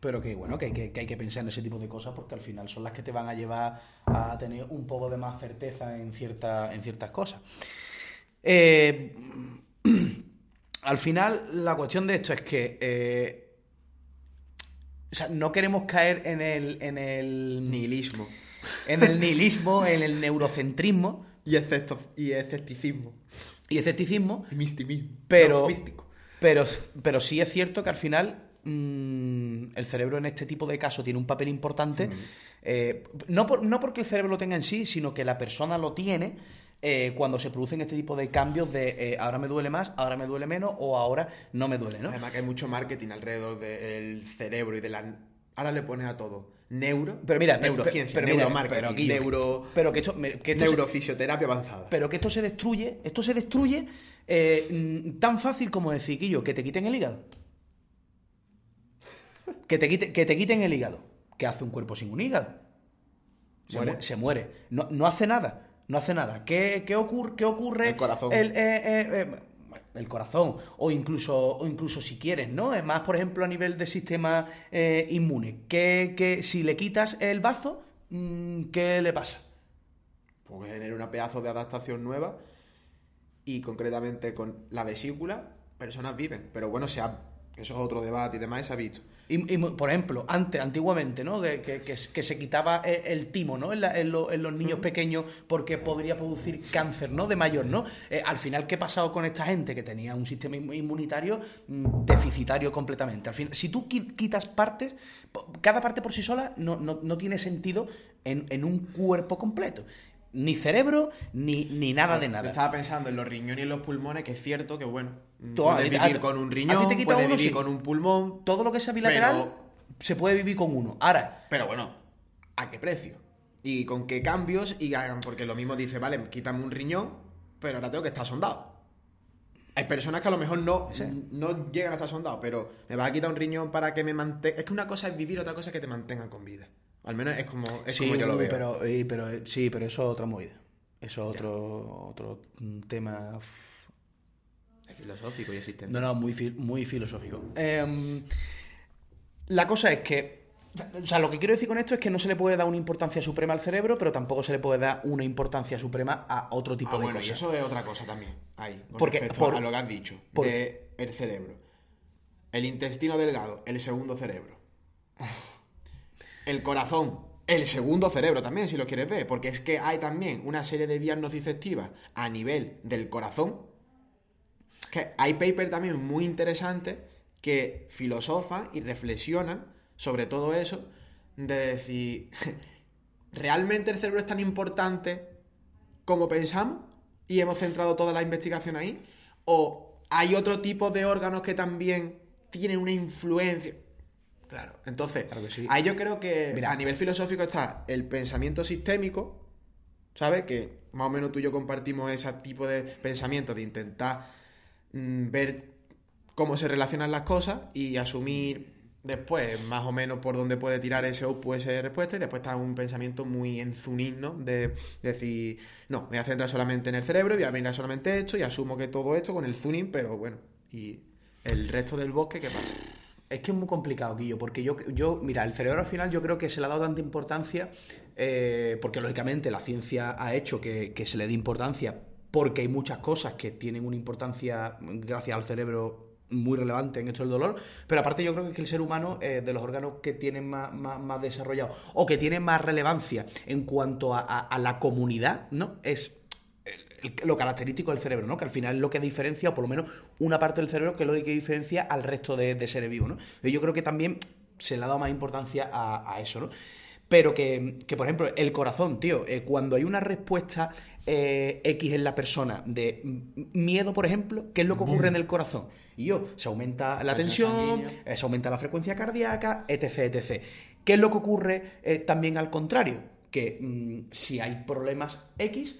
Pero que bueno, que, que- que hay que pensar en ese tipo de cosas porque al final son las que te van a llevar a tener un poco de más certeza en, cierta, en ciertas cosas. Eh, al final, la cuestión de esto es que eh, o sea, no queremos caer en el, en el Nihilismo. en el nihilismo, en el neurocentrismo Y, escepto- y escepticismo. y escepticismo, Y mistimismo. pero, No, místico. pero, pero sí es cierto que al final mm, el cerebro en este tipo de casos tiene un papel importante. eh, no, por- no porque el cerebro lo tenga en sí, sino que la persona lo tiene eh, cuando se producen este tipo de cambios de eh, ahora me duele más, ahora me duele menos o ahora no me duele, ¿no? Además que hay mucho marketing alrededor del cerebro y de la... Ahora le pones a todo. Neuro, Pero mira, neurociencia, pero neuromarketing, pero aquí- neuro... pero que esto, que esto se- neurofisioterapia avanzada. pero que esto se destruye, esto se destruye eh, mm, tan fácil como decir, Quillo, que te quiten el hígado. Que te, quite- que te quiten el hígado. ¿Qué hace un cuerpo sin un hígado? Se Muere. Se muere. No, no hace nada. No hace nada. ¿Qué, qué ocurre, qué ocurre? El corazón. El, eh, eh, eh, el corazón. O incluso, o incluso si quieres, ¿no? Es más, por ejemplo, a nivel de sistema inmune. Que, que si le quitas el bazo, mm, ¿qué le pasa? Pues genera una pedazo de adaptación nueva y concretamente con la vesícula personas viven. Pero bueno, se ha- eso es otro debate y demás, se ha visto. Y, y, por ejemplo, antes, antiguamente, ¿no? Que, que- que- que se quitaba el, el timo, ¿no? En, la- en lo- en los niños pequeños porque podría producir cáncer, ¿no? De mayor, ¿no? Eh, al final, ¿qué ha pasado con esta gente que tenía un sistema inmu- inmunitario mm, deficitario completamente? Al final, si tú qui- quitas partes, cada parte por sí sola no, no- no tiene sentido en, en un cuerpo completo. Ni cerebro, ni, ni nada de nada. Estaba pensando en los riñones y en los pulmones, que es cierto que, bueno, Tú, a puedes a vivir con un riñón, te quita puedes uno, vivir sí. con un pulmón, Todo lo que sea bilateral Pero- se puede vivir con uno. Ahora, pero bueno, ¿a qué precio? Y con qué cambios, y hagan, porque lo mismo dice, vale, quítame un riñón, pero ahora tengo que estar sondado. Hay personas que a lo mejor no, no llegan a estar sondados, pero me vas a quitar un riñón para que me mantenga. Es que una cosa es vivir, otra cosa es que te mantengan con vida. Al menos es como, es sí, como yo lo veo. Pero, pero, sí, pero eso es otra movida. Eso es otro, otro tema. uf. Es filosófico y existente. No, no, muy, muy filosófico. Em, la cosa es que. O sea, lo que quiero decir con esto es que no se le puede dar una importancia suprema al cerebro, pero tampoco se le puede dar una importancia suprema a otro tipo Ah, de bueno, y cosas. eso es otra cosa también. Ahí, con Porque- respecto por- a lo que has dicho. por- de el cerebro. El intestino delgado, el segundo cerebro. El corazón, el segundo cerebro también, si lo quieres ver. Porque es que hay también una serie de vías nociceptivas a nivel del corazón. Que hay papers también muy interesantes que filosofan y reflexionan sobre todo eso. De decir, ¿realmente el cerebro es tan importante como pensamos y hemos centrado toda la investigación ahí? ¿O hay otro tipo de órganos que también tienen una influencia? Claro, entonces, Claro que sí. ahí yo creo que Mira. a nivel filosófico está el pensamiento sistémico, ¿sabes? Que más o menos tú y yo compartimos ese tipo de pensamiento de intentar mm, ver cómo se relacionan las cosas y asumir después más o menos por dónde puede tirar ese output, esa respuesta, y después está un pensamiento muy enzunín, ¿no? De decir, no, me voy a centrar solamente en el cerebro, voy a mirar solamente esto y asumo que todo esto con el tuning, pero bueno, y el resto del bosque, ¿qué pasa? Es que es muy complicado, Guillo, porque yo, yo, mira, el cerebro al final yo creo que se le ha dado tanta importancia, eh, porque lógicamente la ciencia ha hecho que, se le dé importancia, porque hay muchas cosas que tienen una importancia gracias al cerebro muy relevante en esto del dolor, pero aparte yo creo que el ser humano, de los órganos que tienen más, más, más desarrollado o que tienen más relevancia en cuanto a, a- la comunidad, ¿no? Es lo característico del cerebro, ¿no? Que al final es lo que diferencia, o por lo menos una parte del cerebro que es lo que diferencia al resto de, de seres vivos, ¿no? Y Yo creo que también se le ha dado más importancia a, a eso, ¿no? Pero que, que, por ejemplo, el corazón, tío, eh, cuando hay una respuesta eh, X en la persona de m- miedo, por ejemplo, ¿qué es lo que ocurre en el corazón? Y yo, se aumenta la tensión, eh, se aumenta la frecuencia cardíaca, etc, etc. ¿Qué es lo que ocurre también al contrario? Que mm, si hay problemas X,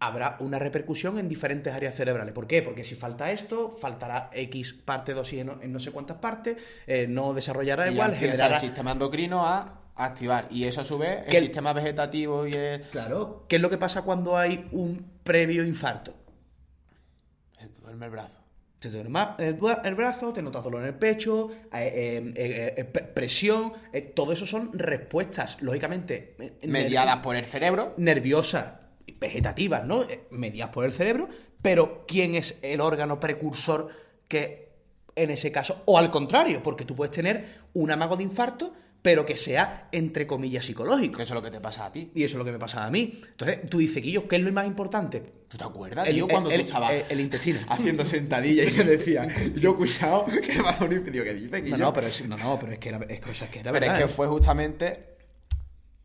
habrá una repercusión en diferentes áreas cerebrales. ¿Por qué? Porque si falta esto, faltará X parte de oxígeno en no sé cuántas partes, eh, no desarrollará Y igual, generará... el sistema endocrino a activar. Y eso a su vez, el sistema vegetativo y el... Claro. ¿Qué es lo que pasa cuando hay un previo infarto? Se te duerme el brazo. Se te duerme el, bra- el brazo, te notas dolor en el pecho, eh, eh, eh, eh, pre- presión, eh, todo eso son respuestas, lógicamente, eh, Mediadas por el cerebro. nerviosas, vegetativas, ¿no? Eh, Mediadas por el cerebro, pero ¿quién es el órgano precursor que en ese caso, o al contrario, porque tú puedes tener un amago de infarto, pero que sea, entre comillas, psicológico. Eso es lo que te pasa a ti. Y eso es lo que me pasaba a mí. Entonces, tú dices, Guillo, ¿qué es lo más importante? ¿Tú te acuerdas, El- tío, el- cuando el- tú estabas el- intestino. haciendo sentadillas y que decía, yo cuidado, que me va a morir, tío, que dice que No, no, pero es, no, no, pero es que era, es o sea, es que era Pero verdad. es que ¿eh? fue justamente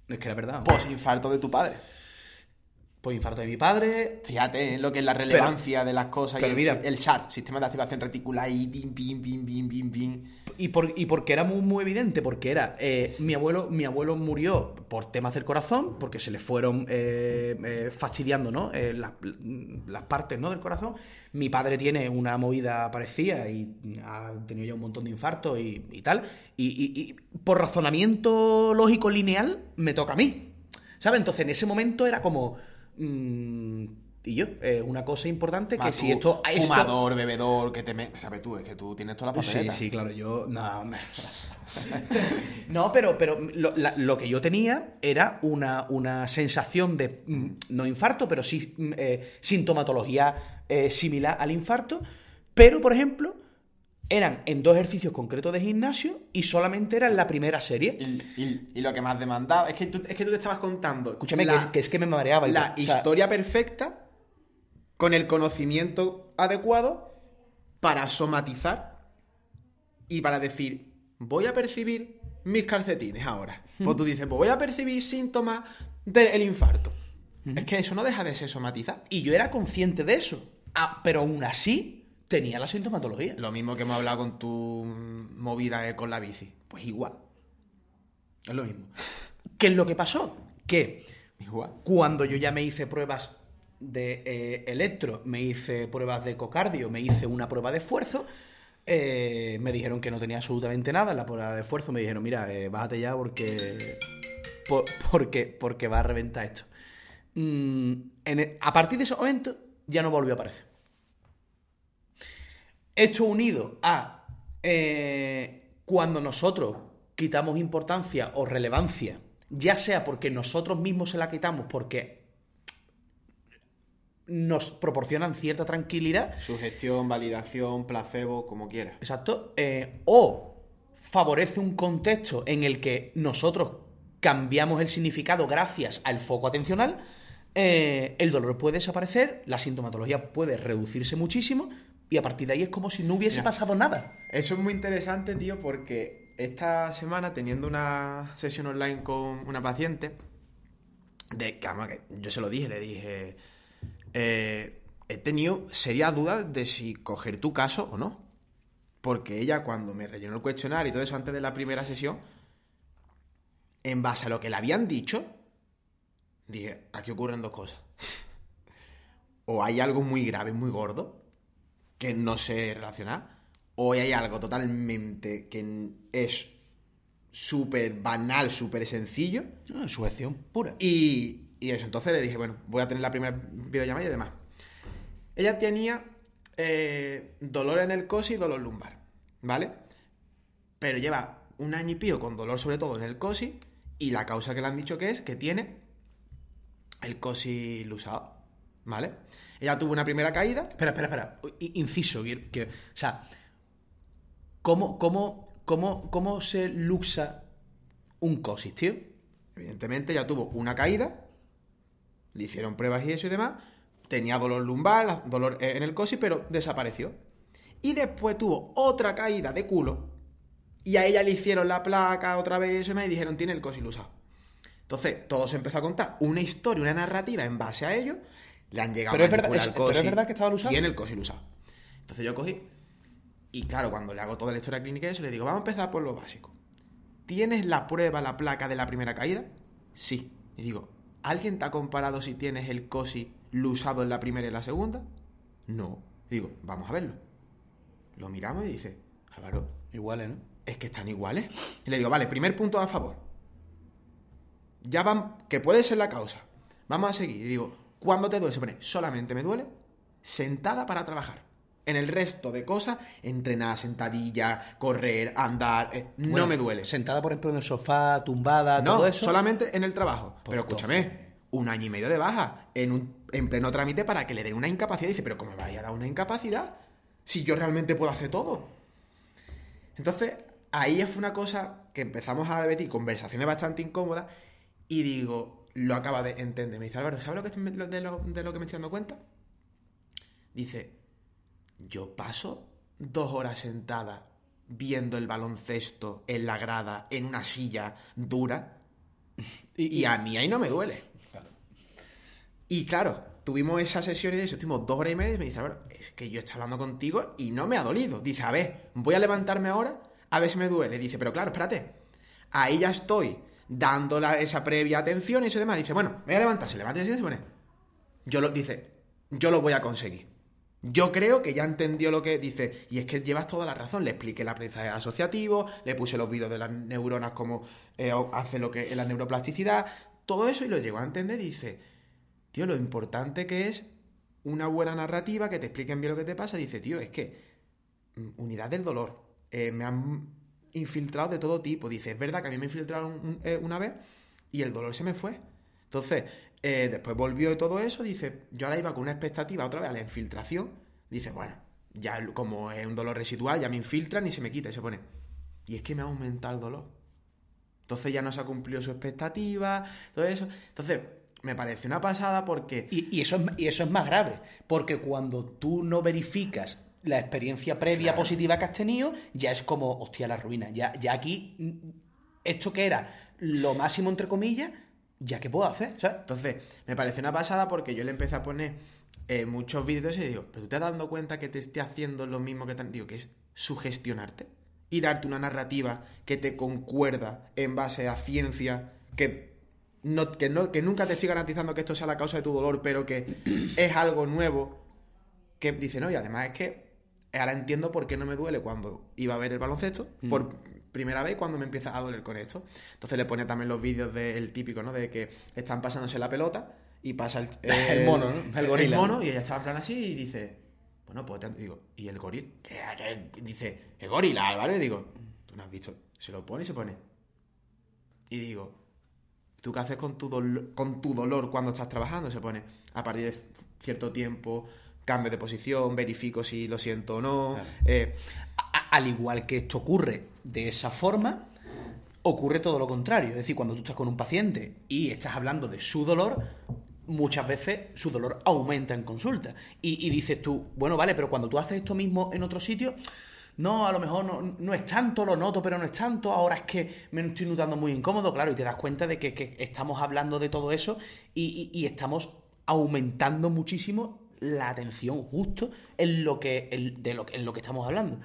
Es que era verdad. posinfarto de tu padre. Pues infarto de mi padre. Fíjate en lo que es la relevancia de las cosas pero y el, mira- el SAR, sistema de activación reticular y bim, bim, bim, bim, bim, bim. Y, por, y porque era muy, muy evidente, porque era. eh, mi, abuelo, mi abuelo murió por temas del corazón, porque se le fueron eh, eh, fastidiando ¿no? Las, las partes ¿no? del corazón. Mi padre tiene una movida parecida y ha tenido ya un montón de infartos y, y tal. Y, y- y por razonamiento lógico lineal, me toca a mí. ¿Sabes? Entonces en ese momento era como. Mm, y yo, eh, una cosa importante que si esto. esto- Fumador, bebedor, que te me... ¿Sabes tú? Es que tú tienes toda la Sí, papeleta. sí, claro, yo. No, no pero, pero lo, la- lo que yo tenía era una, una sensación de. mm, No infarto, pero sí mm, eh, sintomatología eh, similar al infarto. Pero, por ejemplo, eran en dos ejercicios concretos de gimnasio y solamente era en la primera serie. Y, y- y lo que más demandaba es que tú, Es que tú te estabas contando. Escúchame, la- que, es, que es que me mareaba. la todo. O sea, historia perfecta con el conocimiento adecuado para somatizar y para decir, voy a percibir mis calcetines ahora. Pues tú dices, pues voy a percibir síntomas del infarto. Es que eso no deja de ser somatizar. Y yo era consciente de eso. Ah, pero aún así tenía la sintomatología. Lo mismo que hemos hablado con tu movida con la bici. Pues igual. Es lo mismo. ¿Qué es lo que pasó? Que Igual. cuando yo ya me hice pruebas de eh, electro, me hice pruebas de ecocardio, me hice una prueba de esfuerzo, eh, me dijeron que no tenía absolutamente nada. En la prueba de esfuerzo me dijeron, mira, eh, bájate ya porque, por- porque, porque va a reventar esto. Mm, en e- a partir de ese momento ya no volvió a aparecer. Esto unido a eh, cuando nosotros quitamos importancia o relevancia, ya sea porque nosotros mismos se la quitamos porque nos proporcionan cierta tranquilidad, Sugestión, validación, placebo, como quieras. exacto, eh, o favorece un contexto en el que nosotros cambiamos el significado gracias al foco atencional, eh, el dolor puede desaparecer, la sintomatología puede reducirse muchísimo y a partir de ahí es como si no hubiese Mira. pasado nada. Eso es muy interesante, tío, porque esta semana, teniendo una sesión online con una paciente, de que, además, que yo se lo dije, le dije, eh, he tenido serias dudas de si coger tu caso o no. Porque ella, cuando me rellenó el cuestionario y todo eso antes de la primera sesión, en base a lo que le habían dicho, dije, aquí ocurren dos cosas. o hay algo muy grave, muy gordo, que no sé relacionar, o hay algo totalmente que es súper banal, súper sencillo, Ah, Sujeción pura. y, y eso, entonces le dije, bueno, voy a tener la primera videollamada y demás. Ella tenía eh, dolor en el cosi y dolor lumbar, ¿vale? Pero lleva un año y pico con dolor sobre todo en el cosi y la causa que le han dicho que es que tiene el cosi lusado, ¿vale? Ella tuvo una primera caída, Espera, espera, espera. Inciso. que- o sea, ¿cómo, cómo, cómo, ¿cómo se luxa un cosis, tío? Evidentemente ella tuvo una caída, le hicieron pruebas y eso y demás, tenía dolor lumbar, dolor en el cosi, pero desapareció. Y después tuvo otra caída de culo y a ella le hicieron la placa otra vez y eso y demás, y dijeron tiene el cosi lusado. Entonces todo se empezó a contar una historia, una narrativa en base a ello, le han llegado Pero a es verdad- es- el pero es verdad que estaba lusado. Tiene el cosi lusado. Entonces yo cogí y claro, cuando le hago toda la historia clínica y eso, le digo, vamos a empezar por lo básico. ¿Tienes la prueba, la placa de la primera caída? Sí. Y digo, ¿alguien te ha comparado si tienes el COSI lusado en la primera y en la segunda? No. Y digo, vamos a verlo. Lo miramos y dice, Álvaro, Iguales, ¿no? es que están iguales. Y le digo, vale, primer punto a favor. Ya van, que puede ser la causa. Vamos a seguir. Y digo, ¿cuándo te duele? Se pone, solamente me duele sentada para trabajar. En el resto de cosas, entrenar, sentadilla, correr, andar, eh, no me duele. Sentada, por ejemplo, en el sofá, tumbada, No, todo eso. solamente en el trabajo. Pero escúchame, un año y medio de baja en, un, en pleno trámite para que le den una incapacidad. Dice, pero ¿cómo me vaya a dar una incapacidad? Si yo realmente puedo hacer todo. Entonces, ahí fue una cosa que empezamos a debatir, conversaciones bastante incómodas, y digo, lo acaba de entender. Me dice, Álvaro, ¿sabes lo que estoy- de, lo, de lo que me estoy dando cuenta? Dice, yo paso dos horas sentada viendo el baloncesto en la grada, en una silla dura, y, a mí ahí no me duele. Y claro, tuvimos esa sesión y de eso, estuvimos dos horas y media y me dice, Álvaro, es que yo estoy hablando contigo y no me ha dolido. Dice, a ver, voy a levantarme ahora a ver si me duele. Dice, pero claro, espérate, ahí ya estoy dando la- esa previa atención y eso demás. Dice, bueno, me voy a levantar, se levanta y se pone. Yo lo, dice, yo lo voy a conseguir. Yo creo que ya entendió lo que dice, y es que llevas toda la razón. Le expliqué el aprendizaje asociativo, le puse los vídeos de las neuronas, cómo eh, hace lo que es la neuroplasticidad, todo eso y lo llegó a entender y dice, tío, lo importante que es una buena narrativa, que te expliquen bien lo que te pasa. Dice, tío, es que mm, unidad del dolor, eh, me han infiltrado de todo tipo. Dice, es verdad que a mí me infiltraron eh, una vez y el dolor se me fue. Entonces, eh, después volvió y todo eso, dice, yo ahora iba con una expectativa otra vez a la infiltración. Dice, bueno, ya como es un dolor residual, ya me infiltran y se me quita y se pone. Y es que me ha aumentado el dolor. Entonces ya no se ha cumplido su expectativa, todo eso. Entonces, me parece una pasada porque... Y, eso es, y eso es más grave, porque cuando tú no verificas la experiencia previa positiva que has tenido, ya es como, hostia, la ruina. Ya, ya aquí, mm, esto que era lo máximo, entre comillas, ya qué puedo hacer, ¿sabes? Entonces, me parece una pasada porque yo le empecé a poner eh, muchos vídeos y digo, pero tú te has dado cuenta que te esté haciendo lo mismo que te han digo, que es sugestionarte y darte una narrativa que te concuerda en base a ciencia, que, no, que, no, que nunca te estoy garantizando que esto sea la causa de tu dolor, pero que es algo nuevo, que dice, no, y además es que ahora entiendo por qué no me duele cuando iba a ver el baloncesto, por primera vez cuando me empieza a doler con esto. Entonces le pone también los vídeos del típico, ¿no? De que están pasándose la pelota y pasa el, El mono, ¿no? El gorila. mono y ella estaba en plan así y dice, bueno, pues te- digo, ¿y el gorila? ¿Qué, qué? Dice, el gorila, Álvaro. Y digo, tú no has visto. Se lo pone y se pone. Y digo, ¿tú qué haces con tu, con tu dolor cuando estás trabajando? Se pone, a partir de cierto tiempo, cambio de posición, verifico si lo siento o no. eh, A- al igual que esto ocurre de esa forma, ocurre todo lo contrario. Es decir, cuando tú estás con un paciente y estás hablando de su dolor, muchas veces su dolor aumenta en consulta. Y, y dices tú, bueno, vale, pero cuando tú haces esto mismo en otro sitio, no, a lo mejor no, no es tanto, lo noto, pero no es tanto, ahora es que me estoy notando muy incómodo, claro, y te das cuenta de que, que estamos hablando de todo eso y, y- y estamos aumentando muchísimo la atención justo en lo que, en- de lo, en lo que estamos hablando.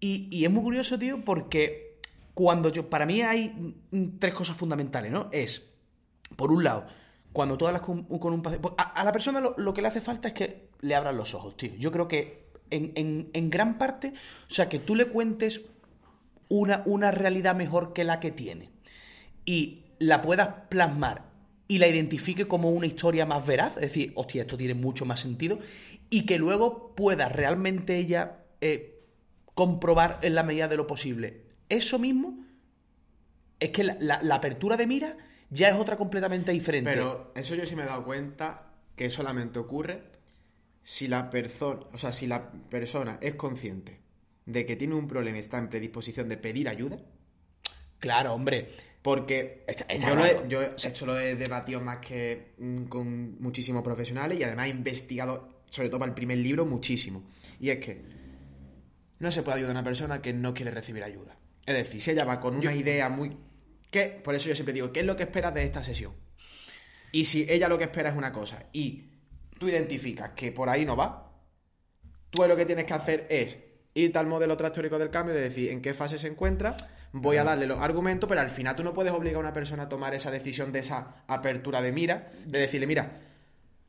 Y, es muy curioso, tío, porque cuando yo. Para mí hay mm, tres cosas fundamentales, ¿no? Es por un lado, cuando tú hablas con, con un paciente. pues, A, la persona lo, que le hace falta es que le abran los ojos, tío. Yo creo que en, en- en gran parte, o sea, que tú le cuentes una, una realidad mejor que la que tiene y la puedas plasmar y la identifique como una historia más veraz, es decir, hostia, esto tiene mucho más sentido, y que luego pueda realmente ella eh, comprobar en la medida de lo posible. Eso mismo es que la, la- la apertura de mira ya es otra completamente diferente. Pero eso yo sí me he dado cuenta que solamente ocurre si la persona, o sea, si la persona es consciente de que tiene un problema y está en predisposición de pedir ayuda, Claro, hombre. porque yo, lo he, yo eso lo he debatido más que mm, con muchísimos profesionales y además he investigado, sobre todo para el primer libro, muchísimo. Y es que no se puede ayudar a una persona que no quiere recibir ayuda. Es decir, si ella va con una idea muy... ¿Qué? Por eso yo siempre digo, ¿qué es lo que esperas de esta sesión? Y si ella lo que espera es una cosa y tú identificas que por ahí no va, tú lo que tienes que hacer es irte al modelo trastórico del cambio, de decir en qué fase se encuentra, voy a darle los argumentos, pero al final tú no puedes obligar a una persona a tomar esa decisión de esa apertura de mira, de decirle, mira,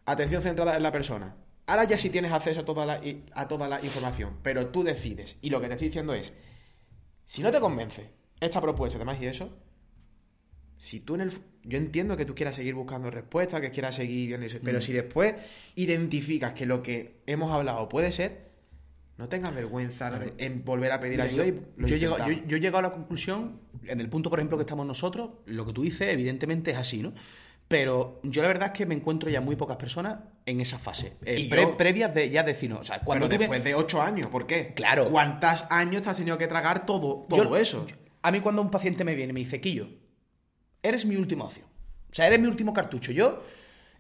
atención centrada en la persona. Ahora ya sí tienes acceso a toda la, a toda la información, pero tú decides. Y lo que te estoy diciendo es, si no te convence esta propuesta y demás y eso, si tú en el... Yo entiendo que tú quieras seguir buscando respuestas, que quieras seguir viendo eso, pero si después identificas que lo que hemos hablado puede ser, no tengas vergüenza en volver a pedir Mira, ayuda yo, y lo yo he llegado, yo, intentamos. yo he llegado a la conclusión, en el punto, por ejemplo, que estamos nosotros, lo que tú dices, evidentemente es así, ¿no? Pero yo la verdad es que me encuentro ya muy pocas personas en esa fase. eh, Y pre- yo- previas de ya decir, no, o sea, cuando Pero ves- después de ocho años, ¿por qué? Claro. ¿Cuántos años te has tenido que tragar todo, todo Yo- eso? a mí cuando un paciente me viene y me dice, Quillo, eres mi última opción. O sea, eres mi último cartucho. Yo,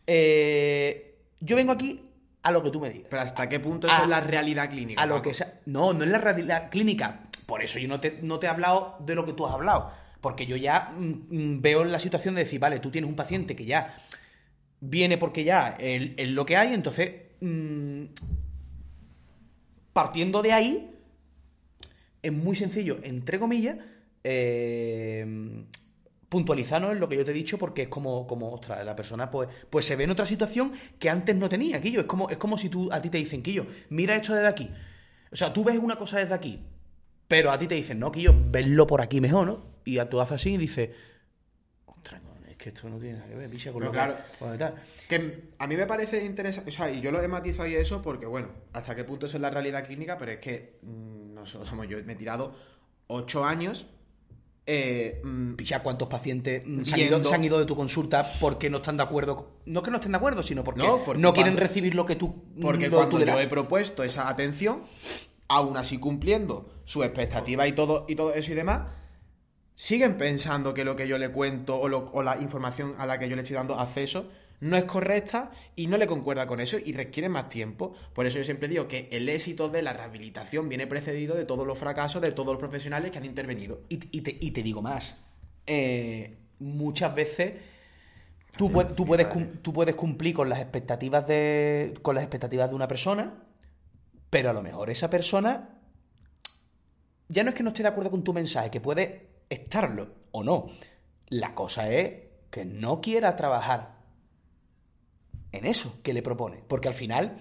eh, yo vengo aquí a lo que tú me digas. Pero ¿hasta qué punto A- eso es la realidad clínica? A lo Paco? que sea. No, no es la realidad clínica. Por eso yo no te, no te he hablado de lo que tú has hablado. Porque yo ya mm, mm, veo la situación de decir, vale, tú tienes un paciente que ya viene porque ya es es lo que hay, entonces, mm, partiendo de ahí, es muy sencillo, entre comillas, eh, puntualizarnos en lo que yo te he dicho, porque es como, como ostras, la persona pues, pues se ve en otra situación que antes no tenía, Quillo. Es como, es como si tú, a ti te dicen, Quillo, mira esto desde aquí. O sea, tú ves una cosa desde aquí, pero a ti te dicen, no, Quillo, veslo por aquí mejor, ¿no? Y tú haces así y dices, ostras, no, es que esto no tiene nada que ver, picha, con Pero lo claro. que... tal". Que a mí me parece interesante, o sea, y yo lo he matizado y eso porque, bueno, hasta qué punto eso es la realidad clínica, pero es que mm, nosotros, yo me he tirado ocho años eh, mm, Picha, ¿cuántos pacientes mm, se han, ido, se han ido de tu consulta porque no están de acuerdo? No que no estén de acuerdo, sino porque No, quieren cuando- recibir lo que tú Porque lo cuando tú yo he propuesto esa atención, aún así cumpliendo su expectativa y todo, y todo eso y demás, siguen pensando que lo que yo le cuento o, lo- o la información a la que yo le estoy dando acceso no es correcta y no le concuerda con eso y requiere más tiempo. Por eso yo siempre digo que el éxito de la rehabilitación viene precedido de todos los fracasos de todos los profesionales que han intervenido. Y, y te, y te digo más. eh, muchas veces tú, pue- tú puedes, tú puedes cumplir con las expectativas de. con las expectativas de una persona, pero a lo mejor esa persona. Ya no es que no esté de acuerdo con tu mensaje, que puede estarlo o no. La cosa es que no quiera trabajar en eso que le propone. Porque al final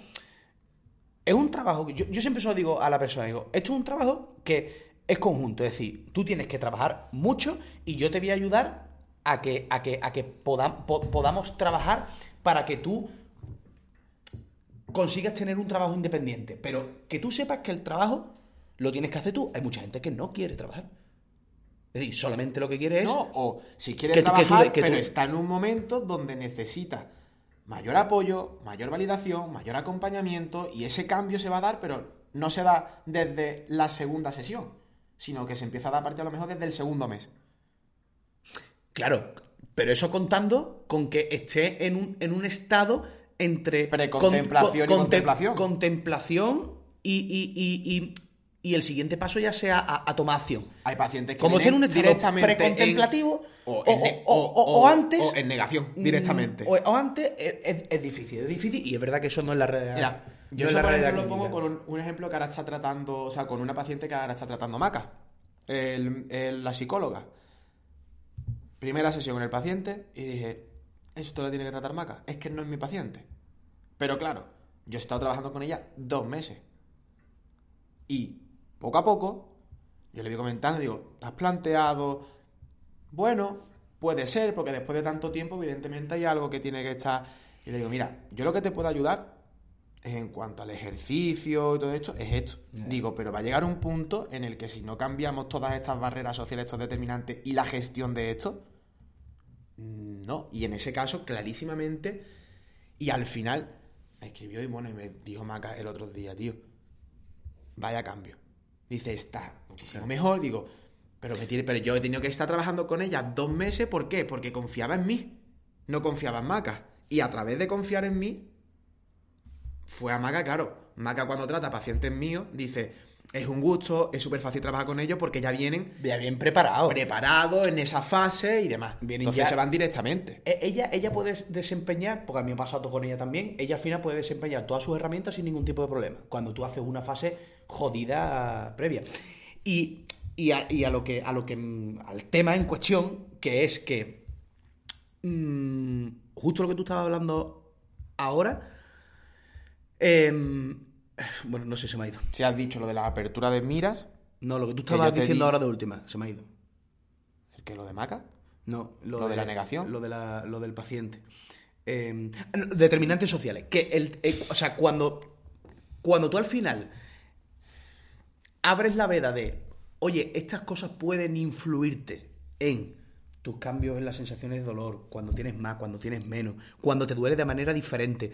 es un trabajo que yo, yo siempre se lo digo a la persona, digo, esto es un trabajo que es conjunto, es decir, tú tienes que trabajar mucho y yo te voy a ayudar a que, a que, a que podam- po- podamos trabajar para que tú consigas tener un trabajo independiente. Pero que tú sepas que el trabajo lo tienes que hacer tú. Hay mucha gente que no quiere trabajar. Es decir, solamente lo que quiere es... No, o si quiere que tú- que tú- trabajar, que tú- pero está en un momento donde necesita mayor apoyo, mayor validación, mayor acompañamiento, y ese cambio se va a dar, pero no se da desde la segunda sesión, sino que se empieza a dar a partir a lo mejor desde el segundo mes. Claro, pero eso contando con que esté en un, en un estado entre Precontemplación y contemplación. contemplación y, y- y- y- y el siguiente paso ya sea a, a tomar acción. Hay pacientes que Como esté en un estado directamente en- precontemplativo o, o, en ne- o- o- o antes o en negación directamente. mm, O, o antes es, es- es difícil, es difícil y es verdad que eso no es la realidad. Mira, no yo es eso, la por ejemplo, lo pongo con un, un ejemplo que ahora está tratando, o sea, con una paciente que ahora está tratando maca. El- el- la psicóloga. Primera sesión con el paciente y dije, esto lo tiene que tratar Maca. Es que no es mi paciente. Pero claro, yo he estado trabajando con ella dos meses. Y poco a poco, yo le voy comentando, digo, ¿te has planteado? Bueno, puede ser, porque después de tanto tiempo, evidentemente hay algo que tiene que estar. Y le digo, mira, yo lo que te puedo ayudar es en cuanto al ejercicio y todo esto, es esto. Digo, pero va a llegar un punto en el que si no cambiamos todas estas barreras sociales, estos determinantes y la gestión de esto, mm, no. Y en ese caso, clarísimamente, y al final, me escribió y bueno, y me dijo Maca el otro día, tío, vaya cambio. Dice, está muchísimo mejor. Digo, pero, me tiene, pero yo he tenido que estar trabajando con ella dos meses, ¿por qué? Porque confiaba en mí, no confiaba en Maca. Y a través de confiar en mí, fue a Maca, claro. Maca cuando trata a pacientes míos, dice, es un gusto, es súper fácil trabajar con ellos porque ya vienen Ya bien preparado. preparados en esa fase y demás. Vienen Entonces ya- se van directamente. E- Ella, ella puede desempeñar, porque a mí me ha pasado con ella también, ella al final puede desempeñar todas sus herramientas sin ningún tipo de problema, cuando tú haces una fase jodida previa. Y, y a, y a lo que, a lo que mm, al tema en cuestión, que es que mm, justo lo que tú estabas hablando ahora, em, bueno, no sé, se me ha ido. Si has dicho lo de la apertura de miras, No, lo que tú estabas diciendo di- ahora de última, se me ha ido. ¿el que lo de Maca? No, ¿Lo de la negación? Lo, de la- lo del paciente. Eh, determinantes sociales. Que el, eh, o sea, cuando, cuando tú al final abres la veda de, oye, estas cosas pueden influirte en tus cambios en las sensaciones de dolor, cuando tienes más, cuando tienes menos, cuando te duele de manera diferente.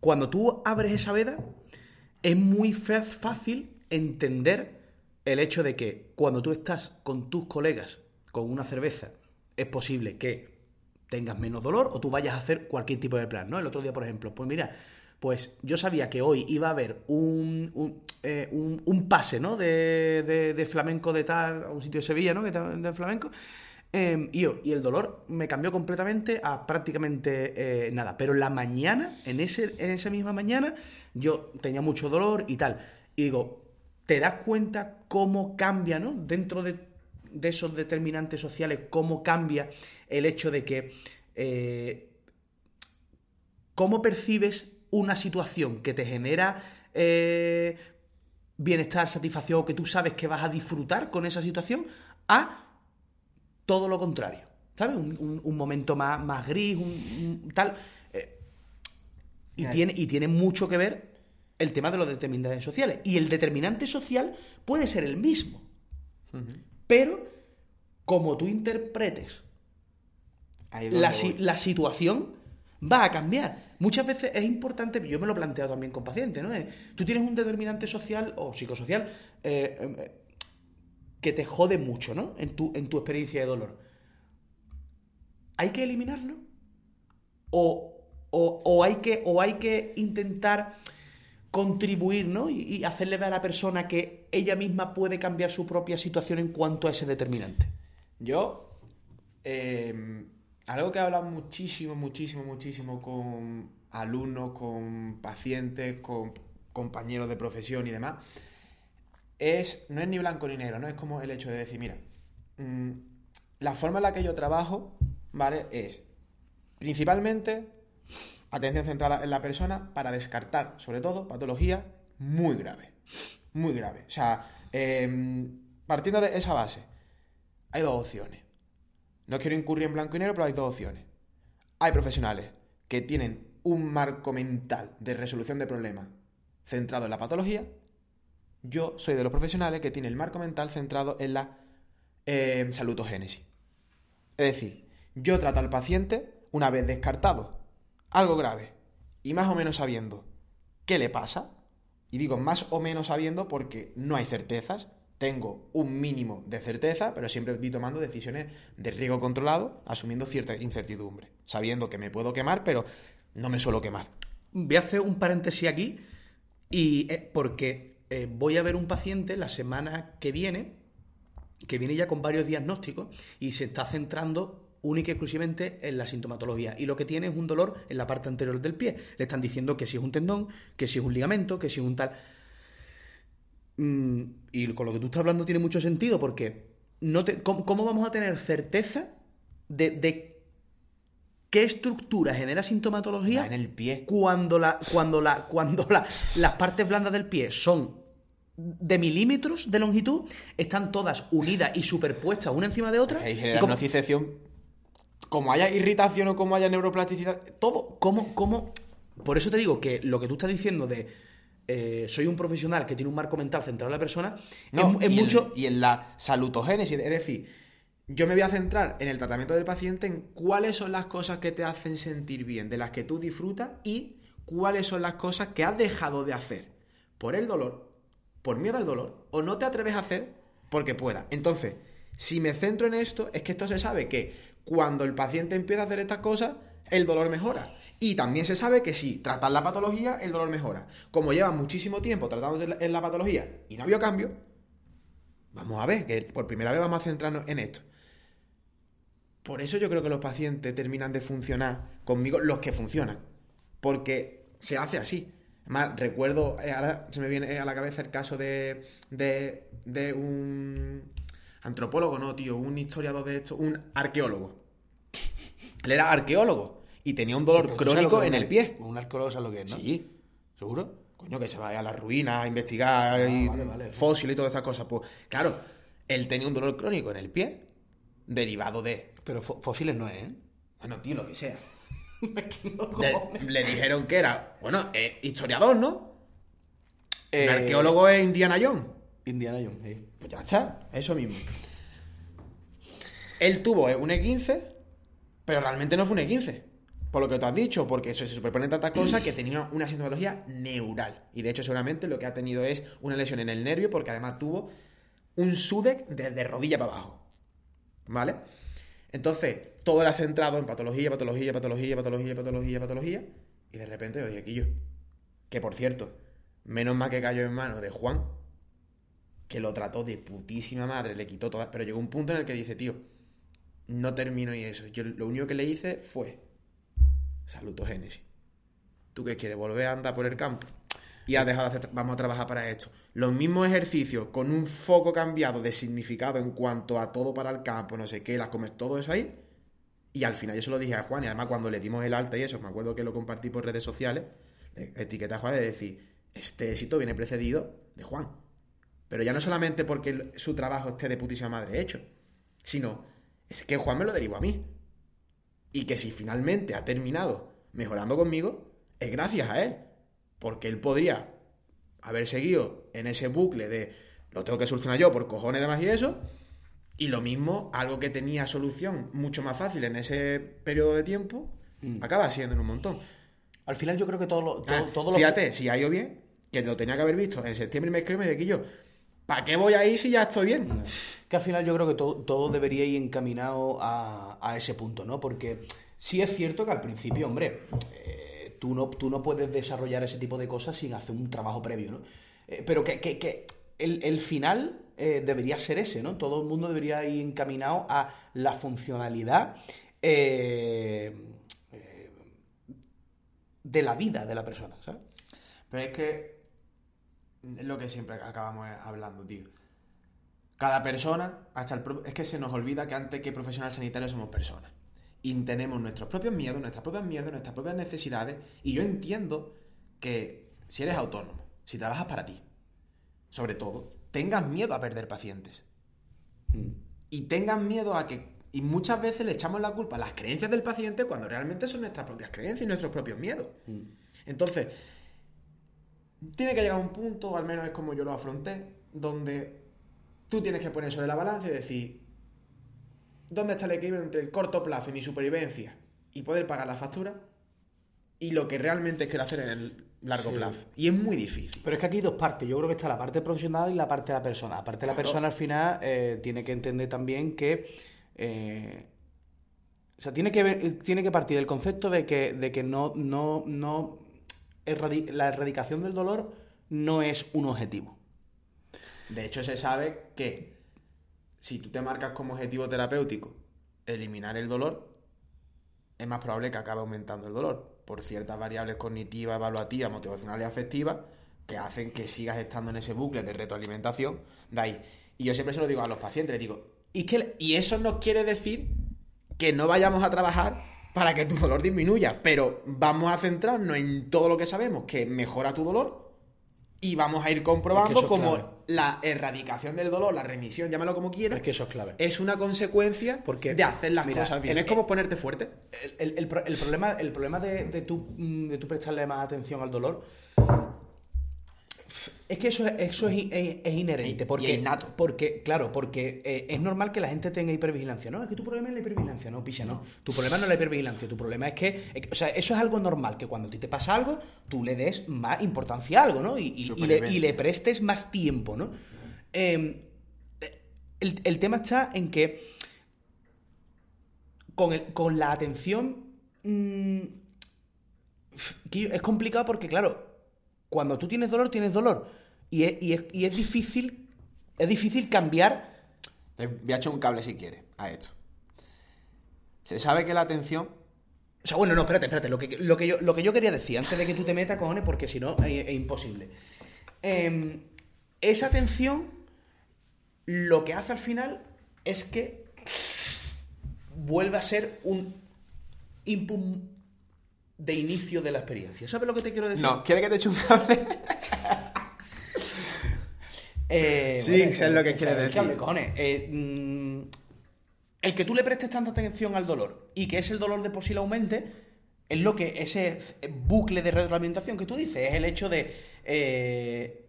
Cuando tú abres esa veda, es muy fácil entender el hecho de que cuando tú estás con tus colegas con una cerveza, es posible que tengas menos dolor o tú vayas a hacer cualquier tipo de plan, ¿no? El otro día, por ejemplo, pues mira, pues yo sabía que hoy iba a haber un, un, eh, un- pase, ¿no? De, de- flamenco de tal, a un sitio de Sevilla, ¿no? Que de flamenco. Eh, y, yo- y el dolor me cambió completamente a prácticamente eh, nada. Pero la mañana, en, ese, en esa misma mañana, yo tenía mucho dolor y tal. Y digo, ¿te das cuenta cómo cambia, ¿no? Dentro de, de esos determinantes sociales, cómo cambia el hecho de que... eh, ¿Cómo percibes una situación que te genera eh, bienestar, satisfacción, o que tú sabes que vas a disfrutar con esa situación, a todo lo contrario? ¿Sabes? Un, un- un momento más, más gris, un, un tal. eh, y, Claro. tiene, y tiene mucho que ver el tema de los determinantes sociales. Y el determinante social puede ser el mismo. Pero, como tú interpretes la, si- la situación va a cambiar. Muchas veces es importante, yo me lo he planteado también con pacientes, ¿no? Tú tienes un determinante social o psicosocial eh, eh, que te jode mucho, ¿no? En tu, en tu experiencia de dolor. ¿Hay que eliminarlo? ¿O, o- o hay, que, o hay que intentar contribuir, ¿no? Y, y hacerle ver a la persona que ella misma puede cambiar su propia situación en cuanto a ese determinante. Yo, eh, algo que he hablado muchísimo, muchísimo, muchísimo con alumnos, con pacientes, con compañeros de profesión y demás, es, no es ni blanco ni negro, ¿no? Es como el hecho de decir, mira, mm, la forma en la que yo trabajo, ¿vale? Es principalmente atención centrada en la persona para descartar, sobre todo, patologías muy graves. Muy graves. O sea, em, partiendo de esa base, hay dos opciones. No quiero incurrir en blanco y negro, pero hay dos opciones. Hay profesionales que tienen un marco mental de resolución de problemas centrado en la patología. Yo soy de los profesionales que tiene el marco mental centrado en la eh, salutogénesis. Es decir, yo trato al paciente una vez descartado algo grave y más o menos sabiendo qué le pasa, y digo más o menos sabiendo porque no hay certezas, tengo un mínimo de certeza, pero siempre estoy tomando decisiones de riesgo controlado, asumiendo cierta incertidumbre, sabiendo que me puedo quemar, pero no me suelo quemar. Voy a hacer un paréntesis aquí y eh, porque eh, voy a ver un paciente la semana que viene que viene ya con varios diagnósticos y se está centrando única y exclusivamente en la sintomatología. Y lo que tiene es un dolor en la parte anterior del pie. Le están diciendo que si es un tendón, que si es un ligamento, que si es un tal. Mm, y con lo que tú estás hablando tiene mucho sentido porque no te- ¿cómo, cómo vamos a tener certeza de, de ¿qué estructura genera sintomatología? Va en el pie. Cuando, la, cuando, la, cuando la- las partes blandas del pie son de milímetros de longitud, están todas unidas y superpuestas una encima de otra. Ahí y como-. Como haya irritación o como haya neuroplasticidad, todo. ¿Cómo, cómo? Por eso te digo que lo que tú estás diciendo de eh, soy un profesional que tiene un marco mental centrado en la persona No, es y, mucho. en, y en la salutogénesis, es decir, yo me voy a centrar en el tratamiento del paciente en cuáles son las cosas que te hacen sentir bien, de las que tú disfrutas y cuáles son las cosas que has dejado de hacer por el dolor, por miedo al dolor, o no te atreves a hacer porque pueda. Entonces, si me centro en esto, es que esto se sabe que cuando el paciente empieza a hacer estas cosas, el dolor mejora. Y también se sabe que si tratas la patología, el dolor mejora. Como lleva muchísimo tiempo la- en la patología y no ha habido cambio, Vamos a ver, que por primera vez vamos a centrarnos en esto. Por eso yo creo que los pacientes terminan de funcionar conmigo, los que funcionan. Porque se hace así. Además, recuerdo, eh, ahora se me viene a la cabeza el caso de, de, de un antropólogo, no, tío, un historiador de esto, un arqueólogo. Él era arqueólogo y tenía un dolor crónico en el pie. Un arqueólogo sabe lo que es, ¿no? Sí. ¿Seguro? Coño, que se vaya a las ruinas a investigar y Ah, vale, vale. fósiles y todas esas cosas. Pues claro, él tenía un dolor crónico en el pie, derivado de. Pero fó- fósiles no es, ¿eh? Bueno, tío, lo que sea. Le, le dijeron que era, bueno, eh, historiador, ¿no? Eh, Un arqueólogo es Indiana Jones. Indiana Jones, sí. Pues ya está, eso mismo. Él tuvo un E15, pero realmente no fue un E15. Por lo que tú has dicho, porque eso se superponen tantas cosas que tenía una sintomatología neural. Y de hecho, seguramente lo que ha tenido es una lesión en el nervio, porque además tuvo un SUDEC desde rodilla para abajo. ¿Vale? Entonces, todo era centrado en patología, patología, patología, patología, patología, patología. Y de repente, oye, aquí yo. Que por cierto, menos mal que cayó en manos de Juan, que lo trató de putísima madre, le quitó todas. Pero llegó un punto en el que dice, tío, no termino y eso. Yo lo único que le hice fue salutogénesis. ¿Tú qué quieres? ¿Volver a andar por el campo? Y has dejado de hacer, vamos a trabajar para esto. Los mismos ejercicios con un foco cambiado de significado en cuanto a todo para el campo, no sé qué, las comer todo eso ahí. Y al final yo se lo dije a Juan, y además cuando le dimos el alta y eso, me acuerdo que lo compartí por redes sociales, le etiqueta a Juan de decir, este éxito viene precedido de Juan. Pero ya no solamente porque su trabajo esté de putísima madre hecho, sino es que Juan me lo derivó a mí. Y que si finalmente ha terminado mejorando conmigo, es gracias a él. Porque él podría haber seguido en ese bucle de lo tengo que solucionar yo por cojones de más y eso. Y lo mismo, algo que tenía solución mucho más fácil en ese periodo de tiempo, acaba siendo en un montón. Al final yo creo que todo lo, todo, Ah, todo lo fíjate, si ha ido bien, que lo tenía que haber visto en septiembre y me escribe y me dice, yo, ¿para qué voy a ir si ya estoy bien? que al final yo creo que todo, todo debería ir encaminado a, a ese punto, ¿no? Porque sí es cierto que al principio, hombre, eh, tú, no, tú no puedes desarrollar ese tipo de cosas sin hacer un trabajo previo, ¿no? Eh, pero que, que- que el, el final eh, debería ser ese, ¿no? Todo el mundo debería ir encaminado a la funcionalidad eh, eh, de la vida de la persona, ¿sabes? Pero es que es lo que siempre acabamos hablando, tío. Cada persona, hasta el pro- es que se nos olvida que antes que profesional sanitario somos personas. Y tenemos nuestros propios miedos, nuestras propias mierdas, nuestras propias necesidades. Y yo entiendo que si eres autónomo, si trabajas para ti, sobre todo, tengas miedo a perder pacientes. Y tengas miedo a que. Y muchas veces le echamos la culpa a las creencias del paciente cuando realmente son nuestras propias creencias y nuestros propios miedos. Entonces, tiene que llegar un punto, o al menos es como yo lo afronté, donde tú tienes que poner sobre la balanza y decir, ¿dónde está el equilibrio entre el corto plazo y mi supervivencia y poder pagar la factura? Y lo que realmente quiero hacer en el largo Sí. plazo. Y es muy difícil. Pero es que aquí hay dos partes. Yo creo que está la parte profesional y la parte de la persona. La parte de la Claro. persona al final eh, tiene que entender también que. eh, o sea, tiene que, ver- tiene que partir del concepto de que, de que no, no, no la erradicación del dolor no es un objetivo. De hecho, se sabe que si tú te marcas como objetivo terapéutico eliminar el dolor, es más probable que acabe aumentando el dolor por ciertas variables cognitivas, evaluativas, motivacionales y afectivas que hacen que sigas estando en ese bucle de retroalimentación de ahí. Y yo siempre se lo digo a los pacientes, les digo, Y que y eso no quiere decir que no vayamos a trabajar para que tu dolor disminuya. Pero vamos a centrarnos en todo lo que sabemos que mejora tu dolor y vamos a ir comprobando Es que como clave. la erradicación del dolor, la remisión, llámalo como quieras, Es que eso es clave. es una consecuencia Porque, de hacer las mira, cosas bien. es como ponerte fuerte. El, el- el pro- el problema, el problema de, de tú, mm, de tú prestarle más atención al dolor es que eso, es- eso es, es- es inherente. Porque, y es innato. Porque, claro, porque eh, es normal que la gente tenga hipervigilancia. No, es que tu problema es la hipervigilancia. No, picha, no. Tu problema no es la hipervigilancia. Tu problema es que, o sea, eso es algo normal, que cuando a ti te pasa algo, tú le des más importancia a algo, ¿no? Y, y- y le, Supervivencia. y le prestes más tiempo, ¿no? Eh, el, el tema está en que con, el- con la atención mm, es complicado porque, claro, cuando tú tienes dolor, tienes dolor. Y es, y es- y es difícil, es difícil cambiar. Te voy a echar un cable si quieres a esto. Se sabe que la atención O sea, bueno, no, espérate, espérate. Lo que, lo que, yo, lo que yo quería decir, antes de que tú te metas, cojones, porque si no, es, es imposible. Em, esa atención, lo que hace al final es que vuelve a ser un input de inicio de la experiencia. ¿Sabes lo que te quiero decir? No, ¿quiere que te eche un cable? Eh, Sí, sé lo que quieres decir. cable, cojones. Eh, mm, el que tú le prestes tanta atención al dolor y que ese dolor de por sí aumente, es lo que ese bucle de retroalimentación que tú dices, es el hecho de eh,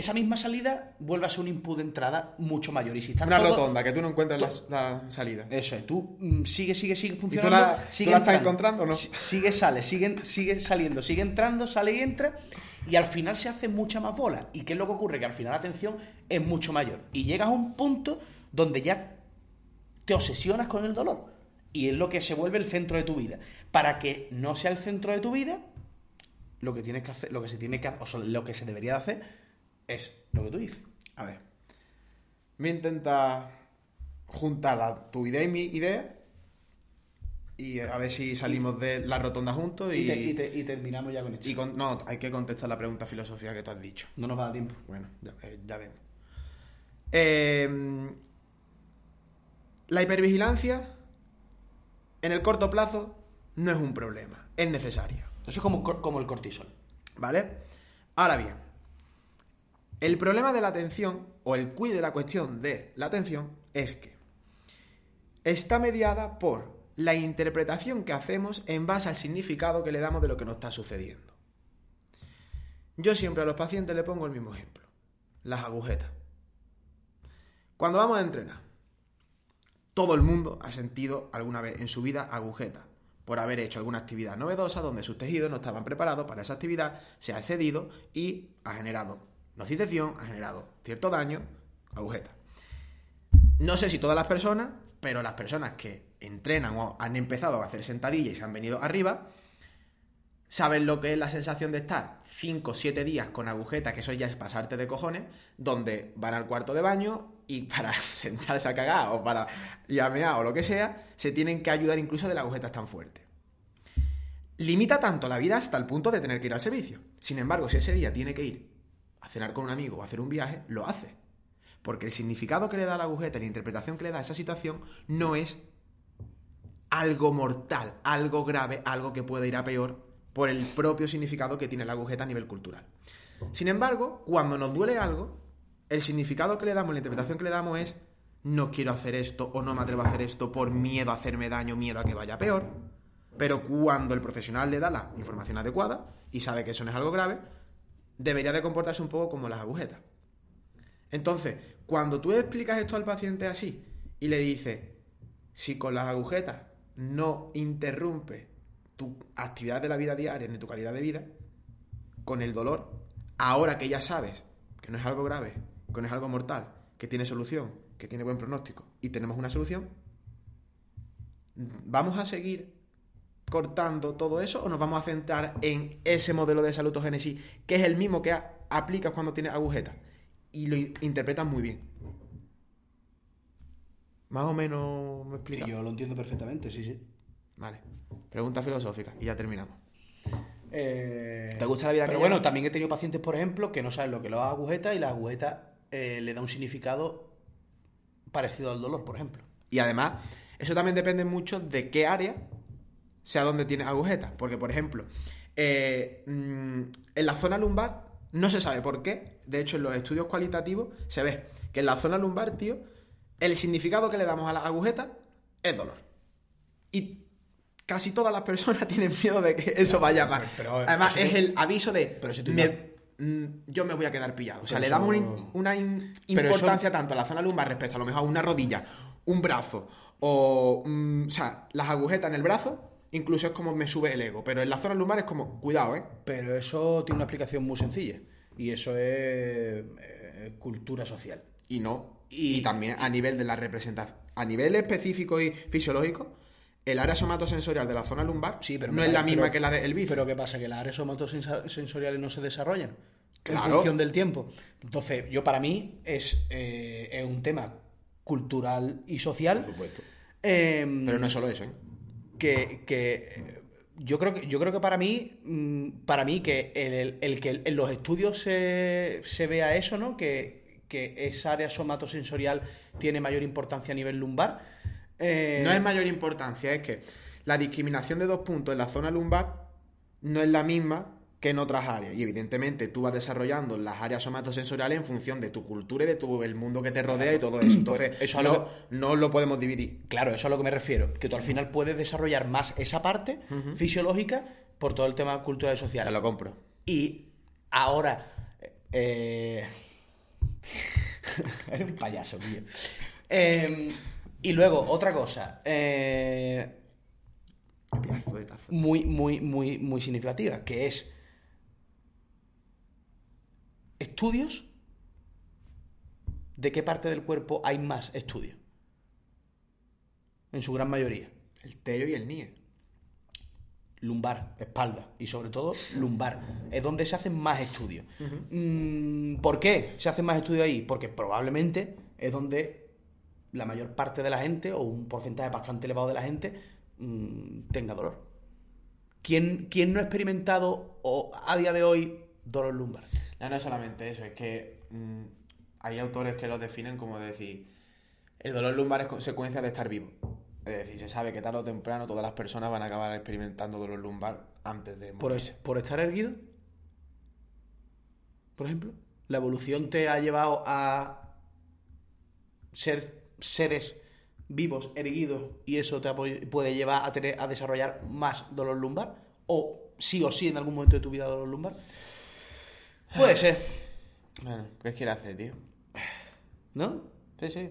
esa misma salida vuelve a ser un input de entrada mucho mayor. Y si está Una rotonda, que tú no encuentras la, la salida. Eso es, tú mm, sigue, sigue, sigue funcionando. tú sigue la estás encontrando o no? Si- Sigue, sale, sigue, sigue saliendo, sigue entrando, sale y entra. Y al final se hace mucha más bola. ¿Y qué es lo que ocurre? Que al final la atención es mucho mayor. Y llegas a un punto donde ya te obsesionas con el dolor. Y es lo que se vuelve el centro de tu vida. Para que no sea el centro de tu vida, lo que tienes que hacer, lo que se tiene que o sea, lo que se debería de hacer es lo que tú dices. A ver. Voy a intentar juntar la- tu idea y mi idea. Y a ver si salimos de la rotonda juntos. Y, Y, te- y te- y terminamos ya con esto. y con- no, hay que contestar la pregunta filosófica que tú has dicho. No nos va a dar tiempo. Bueno, ya, eh, ya vemos. Eh, la hipervigilancia en el corto plazo no es un problema, es necesaria. Eso es como, como el cortisol. ¿Vale? Ahora bien, el problema de la atención, o el cuide de la cuestión de la atención, es que está mediada por la interpretación que hacemos en base al significado que le damos de lo que nos está sucediendo. Yo siempre a los pacientes le pongo el mismo ejemplo, las agujetas. Cuando vamos a entrenar, todo el mundo ha sentido alguna vez en su vida agujetas por haber hecho alguna actividad novedosa donde sus tejidos no estaban preparados para esa actividad, se ha excedido y ha generado nocicepción, ha generado cierto daño, agujeta. No sé si todas las personas, pero las personas que entrenan o han empezado a hacer sentadillas y se han venido arriba, saben lo que es la sensación de estar 5 o 7 días con agujeta, que eso ya es pasarte de cojones, donde van al cuarto de baño y para sentarse a cagar o para llamear o lo que sea, se tienen que ayudar incluso de la agujeta tan fuerte. Limita tanto la vida hasta el punto de tener que ir al servicio. Sin embargo, si ese día tiene que ir a cenar con un amigo o hacer un viaje, lo hace. Porque el significado que le da la agujeta la interpretación que le da a esa situación no es algo mortal, algo grave, algo que puede ir a peor por el propio significado que tiene la agujeta a nivel cultural. Sin embargo, cuando nos duele algo, el significado que le damos, la interpretación que le damos es no quiero hacer esto o no me atrevo a hacer esto por miedo a hacerme daño, miedo a que vaya peor. Pero cuando el profesional le da la información adecuada y sabe que eso no es algo grave, debería de comportarse un poco como las agujetas. Entonces, cuando tú explicas esto al paciente así y le dices, si con las agujetas no interrumpe tu actividad de la vida diaria ni tu calidad de vida, con el dolor, ahora que ya sabes que no es algo grave, que no es algo mortal, que tiene solución, que tiene buen pronóstico y tenemos una solución, ¿vamos a seguir cortando todo eso o nos vamos a centrar en ese modelo de salutogénesis que es el mismo que aplicas cuando tienes agujetas? Y lo in- interpretas muy bien. Más o menos me Sí, explica. yo lo entiendo perfectamente, sí, sí. Vale. Pregunta filosófica y ya terminamos. Eh, ¿Te gusta la vida Pero que bueno, también he tenido pacientes, por ejemplo, que no saben lo que las agujetas y las agujetas eh, le da un significado parecido al dolor, por ejemplo. Y además, eso también depende mucho de qué área sea donde tienes agujetas. Porque, por ejemplo, eh, mm, en la zona lumbar no se sabe por qué. De hecho, en los estudios cualitativos se ve que en la zona lumbar, tío, el significado que le damos a las agujetas es dolor. Y casi todas las personas tienen miedo de que eso vaya mal. pero, Además, es tú- el aviso de. pero si tú me- mm, yo me voy a quedar pillado. O sea, le damos una, in- una in- Pero eso- importancia tanto a la zona lumbar respecto a lo mejor a una rodilla, un brazo o. mm, o sea, las agujetas en el brazo, incluso es como me sube el ego. Pero en la zona lumbar es como, cuidado, ¿eh? Pero eso tiene una explicación muy sencilla. Y eso es eh, cultura social. Y no. Y- Y, también a nivel de la representación. A nivel específico y fisiológico, el área somatosensorial de la zona lumbar Sí, pero no es la misma pero- que la del bíceps. Pero ¿qué pasa? Que las áreas somatosensoriales no se desarrollan en Claro. función del tiempo. Entonces, yo para mí es, eh, es un tema cultural y social. Por supuesto. em, Pero no es solo eso, ¿eh? Que, que, eh, yo creo que yo creo que para mí mm, para mí que el, el- que en los estudios se, se vea eso no que, que esa área somatosensorial tiene mayor importancia a nivel lumbar eh, No es mayor importancia, es que la discriminación de dos puntos en la zona lumbar no es la misma que en otras áreas. Y evidentemente tú vas desarrollando las áreas somatosensoriales en función de tu cultura y de tu, el mundo que te rodea y todo eso. Entonces, Pues eso es no, lo no lo podemos dividir. claro eso es a lo que me refiero que tú al final puedes desarrollar más esa parte fisiológica por todo el tema cultural y social Te lo compro. Y ahora. Eh... Eres un payaso, tío. Eh, y luego, otra cosa. eh, muy, muy, muy, muy significativa, que es. Estudios. ¿De qué parte del cuerpo hay más estudios? En su gran mayoría. El tello y el nie. lumbar, espalda y sobre todo lumbar. Es donde se hacen más estudios. Mm, ¿Por qué se hacen más estudios ahí? Porque probablemente es donde la mayor parte de la gente, o un porcentaje bastante elevado de la gente, mm, tenga dolor. ¿Quién, quién no ha experimentado o, a día de hoy dolor lumbar? No, no es solamente eso, es que mm, hay autores que lo definen como decir, el dolor lumbar es consecuencia de estar vivo. Es decir, se sabe que tarde o temprano todas las personas van a acabar experimentando dolor lumbar antes de ¿Por, morirse. por estar erguido? Por ejemplo. ¿La evolución te ha llevado a ser seres vivos, erguidos, y eso te puede llevar a, tener, a desarrollar más dolor lumbar? ¿O sí o sí en algún momento de tu vida dolor lumbar? Puede ser, Bueno, ¿qué quiere hacer, tío? ¿no? Sí, sí.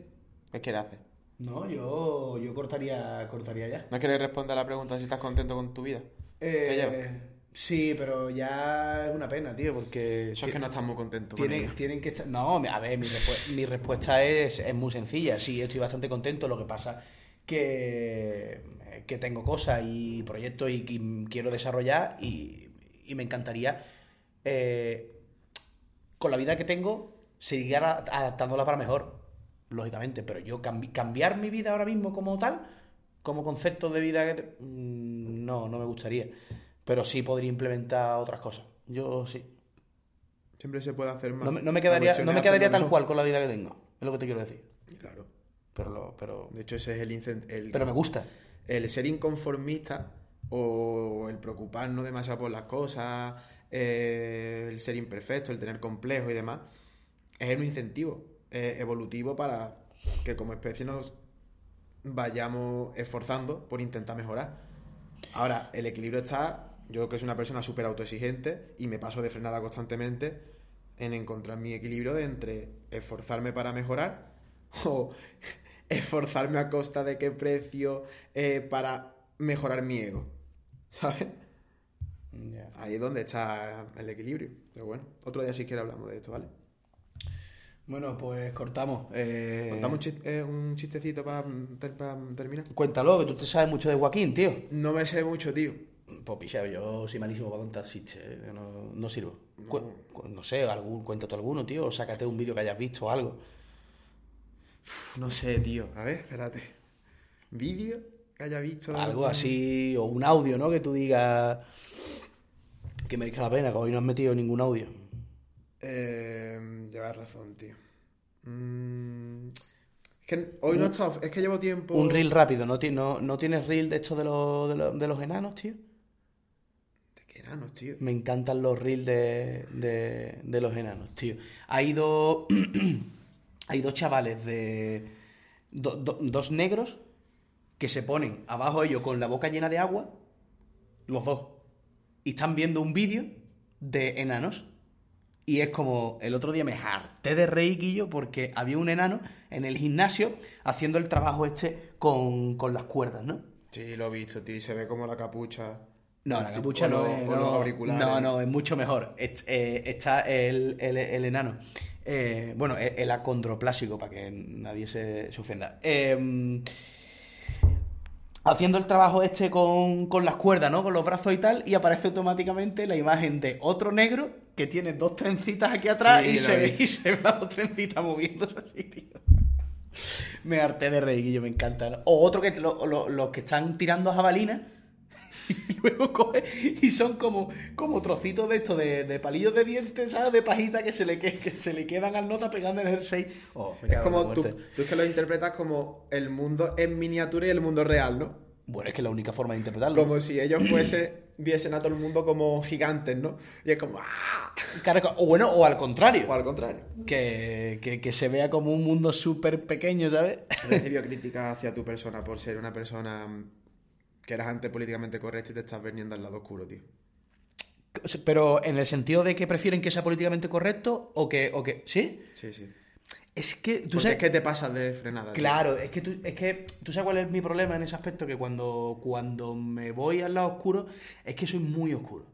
¿Qué quiere hacer? No, yo, yo cortaría, cortaría ya. ¿No quieres responder a la pregunta si estás contento con tu vida? Eh, ¿Qué llevas? sí, pero ya es una pena, tío, porque... Eso es que no estás muy contento con Tienen, tienen que estar... No, a ver, mi, respu- mi respuesta es, es muy sencilla. Sí, estoy bastante contento. Lo que pasa que, que tengo cosas y proyectos y, y quiero desarrollar y, y me encantaría, eh, con la vida que tengo, seguir adaptándola para mejor, lógicamente. Pero yo cambi- cambiar mi vida ahora mismo como tal, como concepto de vida, que te- mm, no, no me gustaría. Pero sí podría implementar otras cosas. Yo sí. Siempre se puede hacer más. No me, no me La quedaría, no me quedaría tal cual con la vida que tengo. Es lo que te quiero decir. Claro. Pero, lo- pero, De hecho, ese es el, el pero me gusta. el ser inconformista o el preocuparnos demasiado por las cosas, eh, el ser imperfecto, el tener complejos y demás, es un incentivo evolutivo para que como especie nos vayamos esforzando por intentar mejorar. Ahora, el equilibrio está, yo que soy una persona súper autoexigente y me paso de frenada constantemente en encontrar mi equilibrio entre esforzarme para mejorar o esforzarme a costa de qué precio eh, para mejorar mi ego. ¿Sabes? Ahí es donde está el equilibrio. Pero bueno, otro día si quieres hablamos de esto, ¿vale? Bueno, pues cortamos. Eh, Contamos un, chis- eh, un chistecito para terminar. Cuéntalo, que tú te sabes mucho de Joaquín, tío. No me sé mucho, tío. Pues picha, yo soy malísimo para contar chistes. eh, No, no sirvo. No. sé, algún, cuéntate alguno, tío. O sácate un vídeo que hayas visto o algo. Uf, no sé, tío. A ver, espérate. ¿Vídeo que haya visto? Algo algún- así, o un audio, ¿no? Que tú digas que merezca la pena, que hoy no has metido ningún audio. Eh, llevas razón, tío. Mm, es que hoy no está, es que llevo tiempo. Un reel rápido, ¿no, no, no tienes reel de estos de, los- de, los- de los enanos, tío? ¿De qué enanos, tío? Me encantan los reels de, de, de los enanos, tío. Hay dos. hay dos chavales de. do- do- dos negros que se ponen abajo ellos con la boca llena de agua. Los dos. Y están viendo un vídeo de enanos. Y es como. El otro día me harté de reír, Guillo, porque había un enano en el gimnasio haciendo el trabajo este con, con las cuerdas, ¿no? Sí, lo he visto, tío. y Se ve como la capucha. No, la capucha no, los- es. o los No, auriculares. no, no, es mucho mejor. Eh, está el, el- el enano. Eh, bueno, el, el acondroplásico, para que nadie se, se ofenda. Eh, haciendo el trabajo este con, con las cuerdas, ¿no? Con los brazos y tal, y aparece automáticamente la imagen de otro negro que tiene dos trencitas aquí atrás Sí, y, se ve, y se ve las dos trencitas moviéndose así, tío. Me harté de reír, Guillo, me encanta. O otro que lo- lo- los que están tirando a jabalina y luego coge y son como, como trocitos de esto, de, de palillos de dientes, ¿sabes? De pajita que se le, que, que se le quedan al nota pegando en el 6. Oh, me Es como tú, tú es que lo interpretas como el mundo en miniatura y el mundo real, ¿no? Bueno, es que la única forma de interpretarlo. Como si ellos fuesen, viesen a todo el mundo como gigantes, ¿no? Y es como ¡ah! O bueno, o al contrario. O al contrario. Que, que, que se vea como un mundo súper pequeño, ¿sabes? Recibió críticas hacia tu persona por ser una persona que eras antes políticamente correcta y te estás vendiendo al lado oscuro, tío. Pero en el sentido de que prefieren que sea políticamente correcto o que... O que ¿Sí? Sí, sí. Es que... ¿tú Porque sabes? es que te pasas de frenada. tío. Claro, es que, tú, es que tú sabes cuál es mi problema en ese aspecto, que cuando, cuando me voy al lado oscuro, es que soy muy oscuro.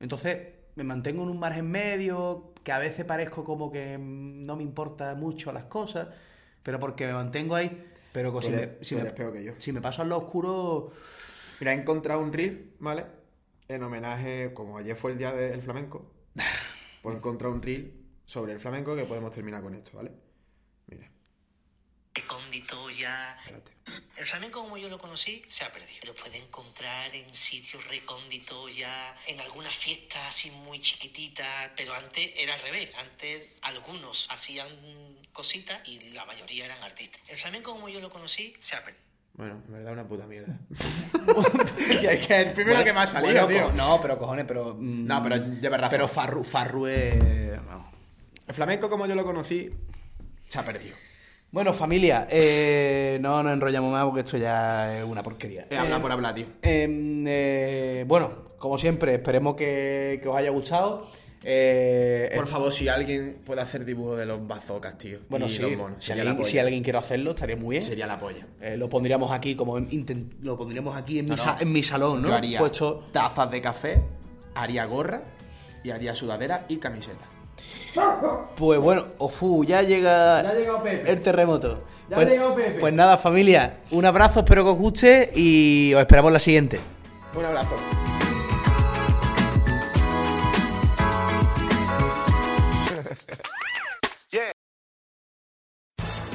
Entonces, me mantengo en un margen medio, que a veces parezco como que no me importa mucho las cosas, pero porque me mantengo ahí. Pero Tú si, eres- me, si, me, peor que yo. si me paso al lado oscuro, Mira, he encontrado un reel, ¿vale? En homenaje, como ayer fue el día del flamenco, pues he encontrado un reel sobre el flamenco que podemos terminar con esto, ¿vale? Mira, recóndito ya. espérate. El flamenco como yo lo conocí se ha perdido. Lo puede encontrar en sitios recónditos ya, en algunas fiestas así muy chiquititas, pero antes era al revés. Antes algunos hacían cositas y la mayoría eran artistas. El flamenco como yo lo conocí se ha perdido. Bueno, en verdad una puta mierda. es que el primero que me ha salido, Bueno, tío. No, pero cojones, pero. mm, No, pero llevas razón. Pero Farru, Farru. El flamenco como yo lo conocí se ha perdido. Bueno, familia, eh, no nos enrollamos más porque esto ya es una porquería. He hablado Eh, por hablar, tío. em, eh, bueno, como siempre, esperemos que, que os haya gustado. Eh, Por eh, favor, si alguien puede hacer dibujo de los bazocas, tío. bueno, y sí, los monos. si, alguien, si alguien quiere hacerlo, estaría muy bien. Sería la polla. Eh, lo pondríamos aquí como en- lo pondríamos aquí en, mi, No, sa- no. en mi salón, ¿no? Yo haría Puesto tazas de café, haría gorra y haría sudadera y camiseta. Pues bueno, Ofu, ya llega Ya ha llegado Pepe. el terremoto. Ya pues, ha llegado Pepe. Pues nada, familia, un abrazo, espero que os guste y os esperamos en la siguiente. Un abrazo.